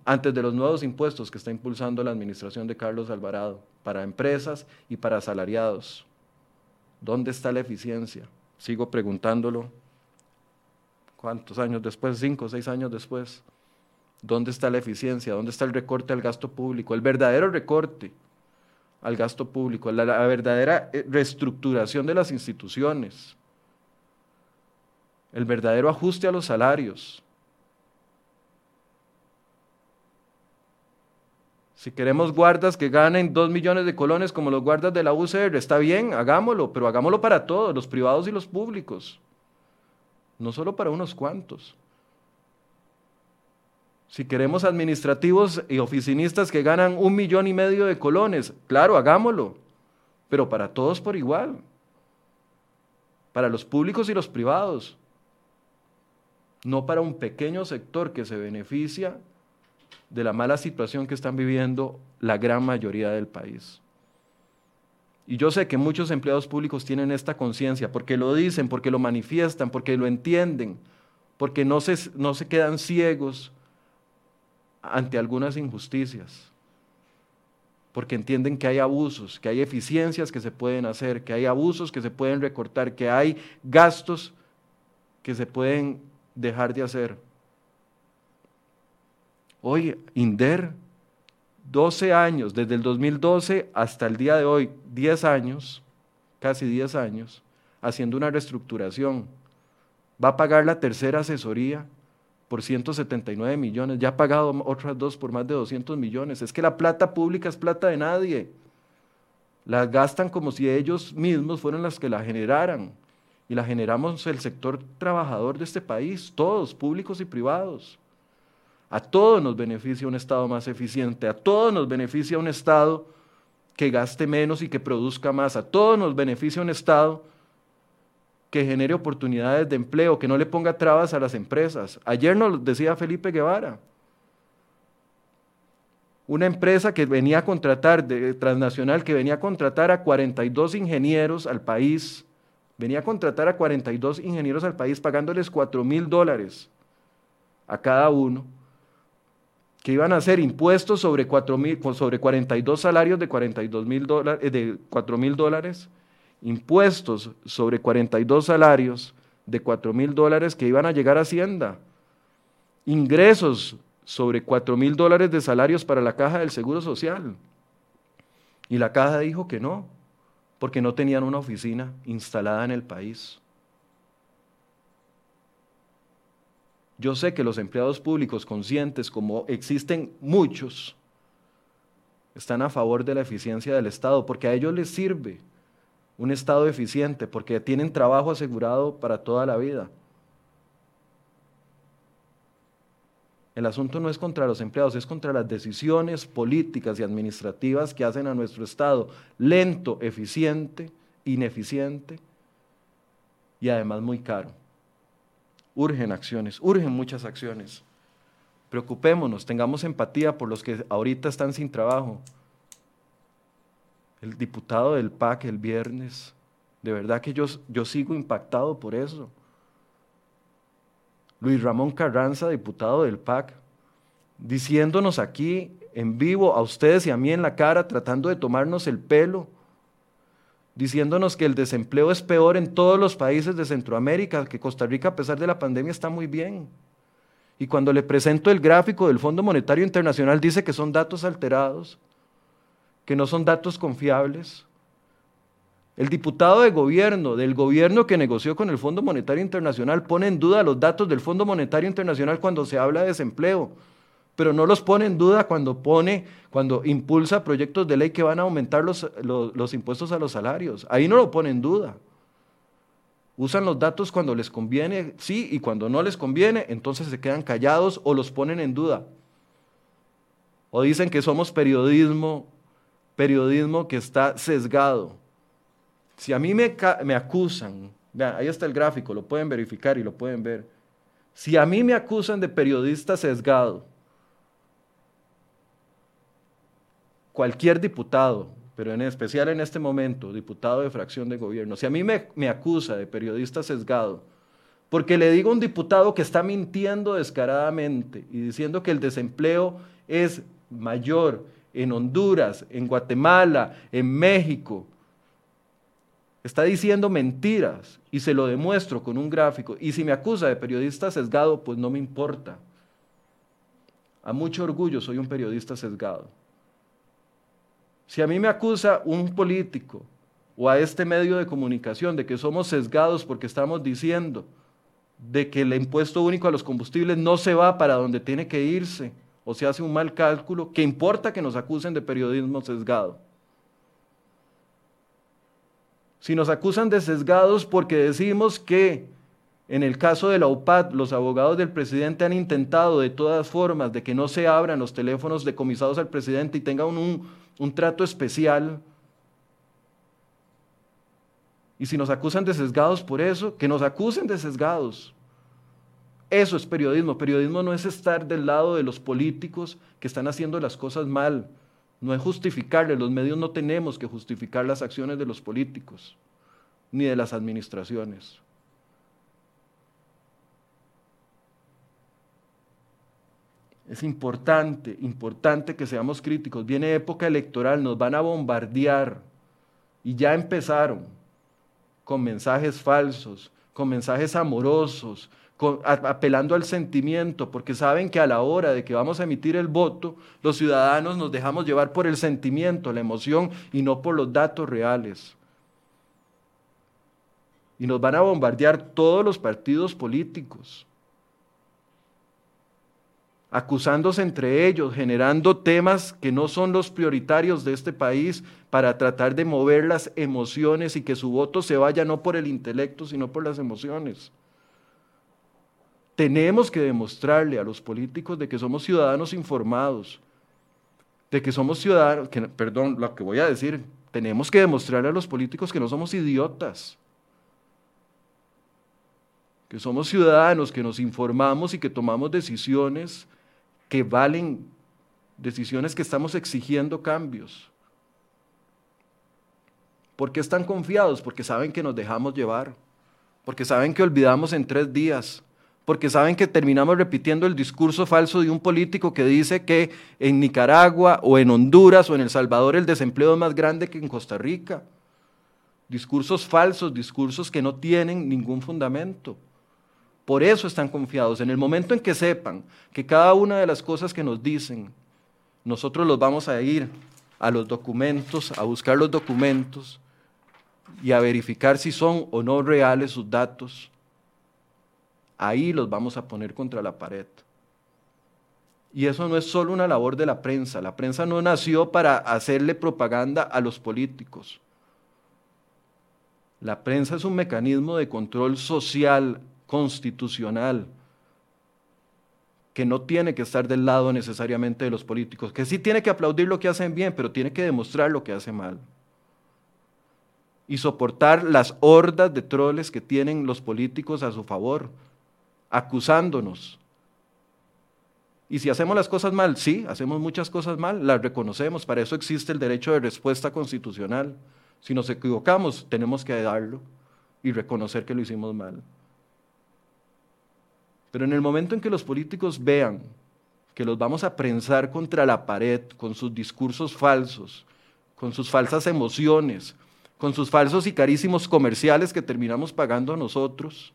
antes de los nuevos impuestos que está impulsando la administración de Carlos Alvarado para empresas y para asalariados. ¿Dónde está la eficiencia? Sigo preguntándolo. ¿Cuántos años después? Cinco o seis años después. ¿Dónde está la eficiencia? ¿Dónde está el recorte al gasto público? El verdadero recorte al gasto público, la, verdadera eh, reestructuración de las instituciones, el verdadero ajuste a los salarios. Si queremos guardas que ganen dos millones de colones como los guardas de la UCR, está bien, hagámoslo, pero hagámoslo para todos, los privados y los públicos, no solo para unos cuantos. Si queremos administrativos y oficinistas que ganan un millón y medio de colones, claro, hagámoslo, pero para todos por igual, para los públicos y los privados, no para un pequeño sector que se beneficia de la mala situación que están viviendo la gran mayoría del país. Y yo sé que muchos empleados públicos tienen esta conciencia, porque lo dicen, porque lo manifiestan, porque lo entienden, porque no se, no se quedan ciegos ante algunas injusticias, porque entienden que hay abusos, que hay eficiencias que se pueden hacer, que hay abusos que se pueden recortar, que hay gastos que se pueden dejar de hacer. Hoy, INDER, 12 años, desde el 2012 hasta el día de hoy, 10 años, casi 10 años, haciendo una reestructuración. Va a pagar la tercera asesoría por 179 millones, ya ha pagado otras dos por más de 200 millones. Es que la plata pública es plata de nadie. La gastan como si ellos mismos fueran las que la generaran. Y la generamos el sector trabajador de este país, todos, públicos y privados. A todos nos beneficia un Estado más eficiente, a todos nos beneficia un Estado que gaste menos y que produzca más, a todos nos beneficia un Estado que genere oportunidades de empleo, que no le ponga trabas a las empresas. Ayer nos decía Felipe Guevara, una empresa que venía a contratar, de, transnacional, que venía a contratar a 42 ingenieros al país, venía a contratar a 42 ingenieros al país pagándoles 4 mil dólares a cada uno, que iban a hacer impuestos sobre, 4, sobre 42 salarios de 42 mil dólares, eh, de 4 mil dólares, impuestos sobre 42 salarios de 4 mil dólares que iban a llegar a Hacienda, ingresos sobre 4 mil dólares de salarios para la caja del Seguro Social. Y la caja dijo que no, porque no tenían una oficina instalada en el país. Yo sé que los empleados públicos conscientes, como existen muchos, están a favor de la eficiencia del Estado, porque a ellos les sirve un Estado eficiente, porque tienen trabajo asegurado para toda la vida. El asunto no es contra los empleados, es contra las decisiones políticas y administrativas que hacen a nuestro Estado lento, eficiente, ineficiente y además muy caro. Urgen acciones, urgen muchas acciones. Preocupémonos, tengamos empatía por los que ahorita están sin trabajo. El diputado del PAC el viernes, de verdad que yo, yo sigo impactado por eso. Luis Ramón Carranza, diputado del PAC, diciéndonos aquí en vivo a ustedes y a mí en la cara, tratando de tomarnos el pelo, diciéndonos que el desempleo es peor en todos los países de Centroamérica, que Costa Rica a pesar de la pandemia está muy bien. Y cuando le presento el gráfico del Fondo Monetario Internacional dice que son datos alterados, que no son datos confiables. El diputado de gobierno, del gobierno que negoció con el Fondo Monetario Internacional, pone en duda los datos del Fondo Monetario Internacional cuando se habla de desempleo, pero no los pone en duda cuando pone, cuando impulsa proyectos de ley que van a aumentar los, los, impuestos a los salarios. Ahí no lo pone en duda. Usan los datos cuando les conviene, sí, y cuando no les conviene, entonces se quedan callados o los ponen en duda. O dicen que somos periodismo, periodismo que está sesgado. Si a mí me, me acusan, vean, ahí está el gráfico, lo pueden verificar y lo pueden ver. Si a mí me acusan de periodista sesgado, cualquier diputado, pero en especial en este momento, diputado de fracción de gobierno, si a mí me, acusa de periodista sesgado, porque le digo a un diputado que está mintiendo descaradamente y diciendo que el desempleo es mayor en Honduras, en Guatemala, en México, está diciendo mentiras y se lo demuestro con un gráfico. Y si me acusa de periodista sesgado, pues no me importa. A mucho orgullo soy un periodista sesgado. Si a mí me acusa un político o a este medio de comunicación de que somos sesgados porque estamos diciendo de que el impuesto único a los combustibles no se va para donde tiene que irse o se hace un mal cálculo, ¿qué importa que nos acusen de periodismo sesgado? Si nos acusan de sesgados porque decimos que en el caso de la UPAD, los abogados del presidente han intentado de todas formas de que no se abran los teléfonos decomisados al presidente y tengan un, un trato especial. Y si nos acusan de sesgados por eso, que nos acusen de sesgados. Eso es periodismo. Periodismo no es estar del lado de los políticos que están haciendo las cosas mal. No es justificarle, los medios no tenemos que justificar las acciones de los políticos ni de las administraciones. Es importante, importante que seamos críticos. Viene época electoral, nos van a bombardear y ya empezaron con mensajes falsos, con mensajes amorosos, apelando al sentimiento, porque saben que a la hora de que vamos a emitir el voto, los ciudadanos nos dejamos llevar por el sentimiento, la emoción y no por los datos reales. Y nos van a bombardear todos los partidos políticos, acusándose entre ellos, generando temas que no son los prioritarios de este país para tratar de mover las emociones y que su voto se vaya no por el intelecto, sino por las emociones. Tenemos que demostrarle a los políticos de que somos ciudadanos informados, de que somos ciudadanos, perdón, lo que voy a decir, tenemos que demostrarle a los políticos que no somos idiotas, que somos ciudadanos, que nos informamos y que tomamos decisiones que valen decisiones que estamos exigiendo cambios. ¿Por qué están confiados? Porque saben que nos dejamos llevar, porque saben que olvidamos en tres días, porque saben que terminamos repitiendo el discurso falso de un político que dice que en Nicaragua o en Honduras o en El Salvador el desempleo es más grande que en Costa Rica. Discursos falsos, discursos que no tienen ningún fundamento. Por eso están confiados. En el momento en que sepan que cada una de las cosas que nos dicen, nosotros los vamos a ir a los documentos, a buscar los documentos y a verificar si son o no reales sus datos, ahí los vamos a poner contra la pared. Y eso no es solo una labor de la prensa. La prensa no nació para hacerle propaganda a los políticos. La prensa es un mecanismo de control social, constitucional, que no tiene que estar del lado necesariamente de los políticos, que sí tiene que aplaudir lo que hacen bien, pero tiene que demostrar lo que hace mal. Y soportar las hordas de troles que tienen los políticos a su favor, acusándonos. Y si hacemos las cosas mal, sí, hacemos muchas cosas mal, las reconocemos, para eso existe el derecho de respuesta constitucional. Si nos equivocamos, tenemos que darlo y reconocer que lo hicimos mal. Pero en el momento en que los políticos vean que los vamos a prensar contra la pared con sus discursos falsos, con sus falsas emociones, con sus falsos y carísimos comerciales que terminamos pagando nosotros,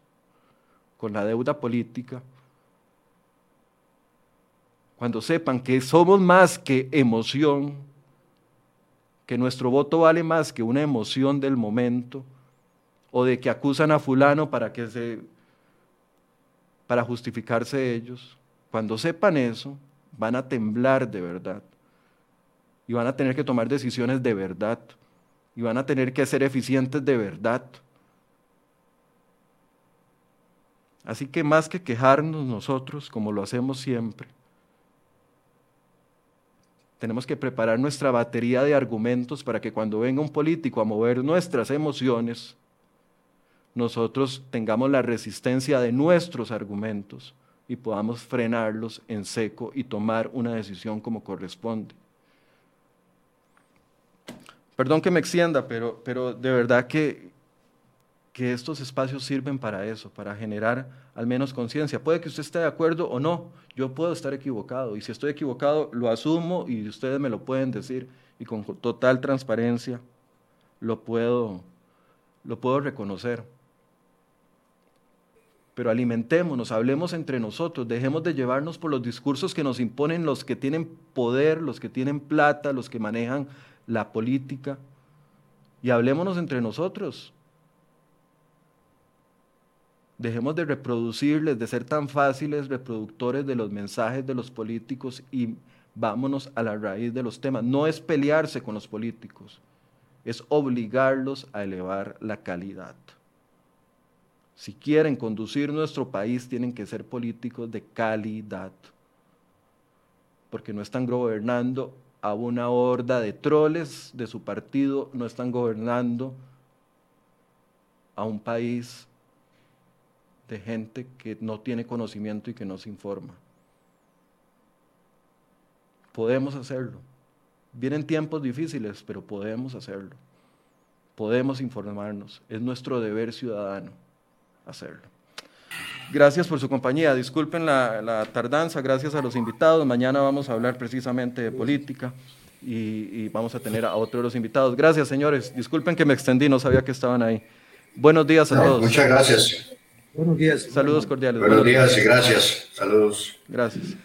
con la deuda política, cuando sepan que somos más que emoción, que nuestro voto vale más que una emoción del momento, o de que acusan a fulano para que se para justificarse ellos, cuando sepan eso, van a temblar de verdad. Y van a tener que tomar decisiones de verdad. Y van a tener que ser eficientes de verdad. Así que más que quejarnos nosotros, como lo hacemos siempre, tenemos que preparar nuestra batería de argumentos para que cuando venga un político a mover nuestras emociones, nosotros tengamos la resistencia de nuestros argumentos y podamos frenarlos en seco y tomar una decisión como corresponde. Perdón que me extienda, pero, pero de verdad que, que estos espacios sirven para eso, para generar al menos conciencia. Puede que usted esté de acuerdo o no, yo puedo estar equivocado y si estoy equivocado lo asumo y ustedes me lo pueden decir y con total transparencia lo puedo, lo puedo reconocer. Pero alimentémonos, hablemos entre nosotros, dejemos de llevarnos por los discursos que nos imponen los que tienen poder, los que tienen plata, los que manejan la política, y hablémonos entre nosotros. Dejemos de reproducirles, de ser tan fáciles reproductores de los mensajes de los políticos y vámonos a la raíz de los temas. No es pelearse con los políticos, es obligarlos a elevar la calidad. Si quieren conducir nuestro país, tienen que ser políticos de calidad, porque no están gobernando a una horda de troles de su partido, no están gobernando a un país de gente que no tiene conocimiento y que no se informa. Podemos hacerlo. Vienen tiempos difíciles, pero podemos hacerlo. Podemos informarnos. Es nuestro deber ciudadano hacerlo. Gracias por su compañía. Disculpen la, tardanza, gracias a los invitados. Mañana vamos a hablar precisamente de política y, y, vamos a tener a otros de los invitados. Gracias, señores. Disculpen que me extendí, no sabía que estaban ahí. Buenos días a todos. Muchas gracias. Buenos días. Saludos cordiales. Buenos días y gracias. Saludos. Gracias.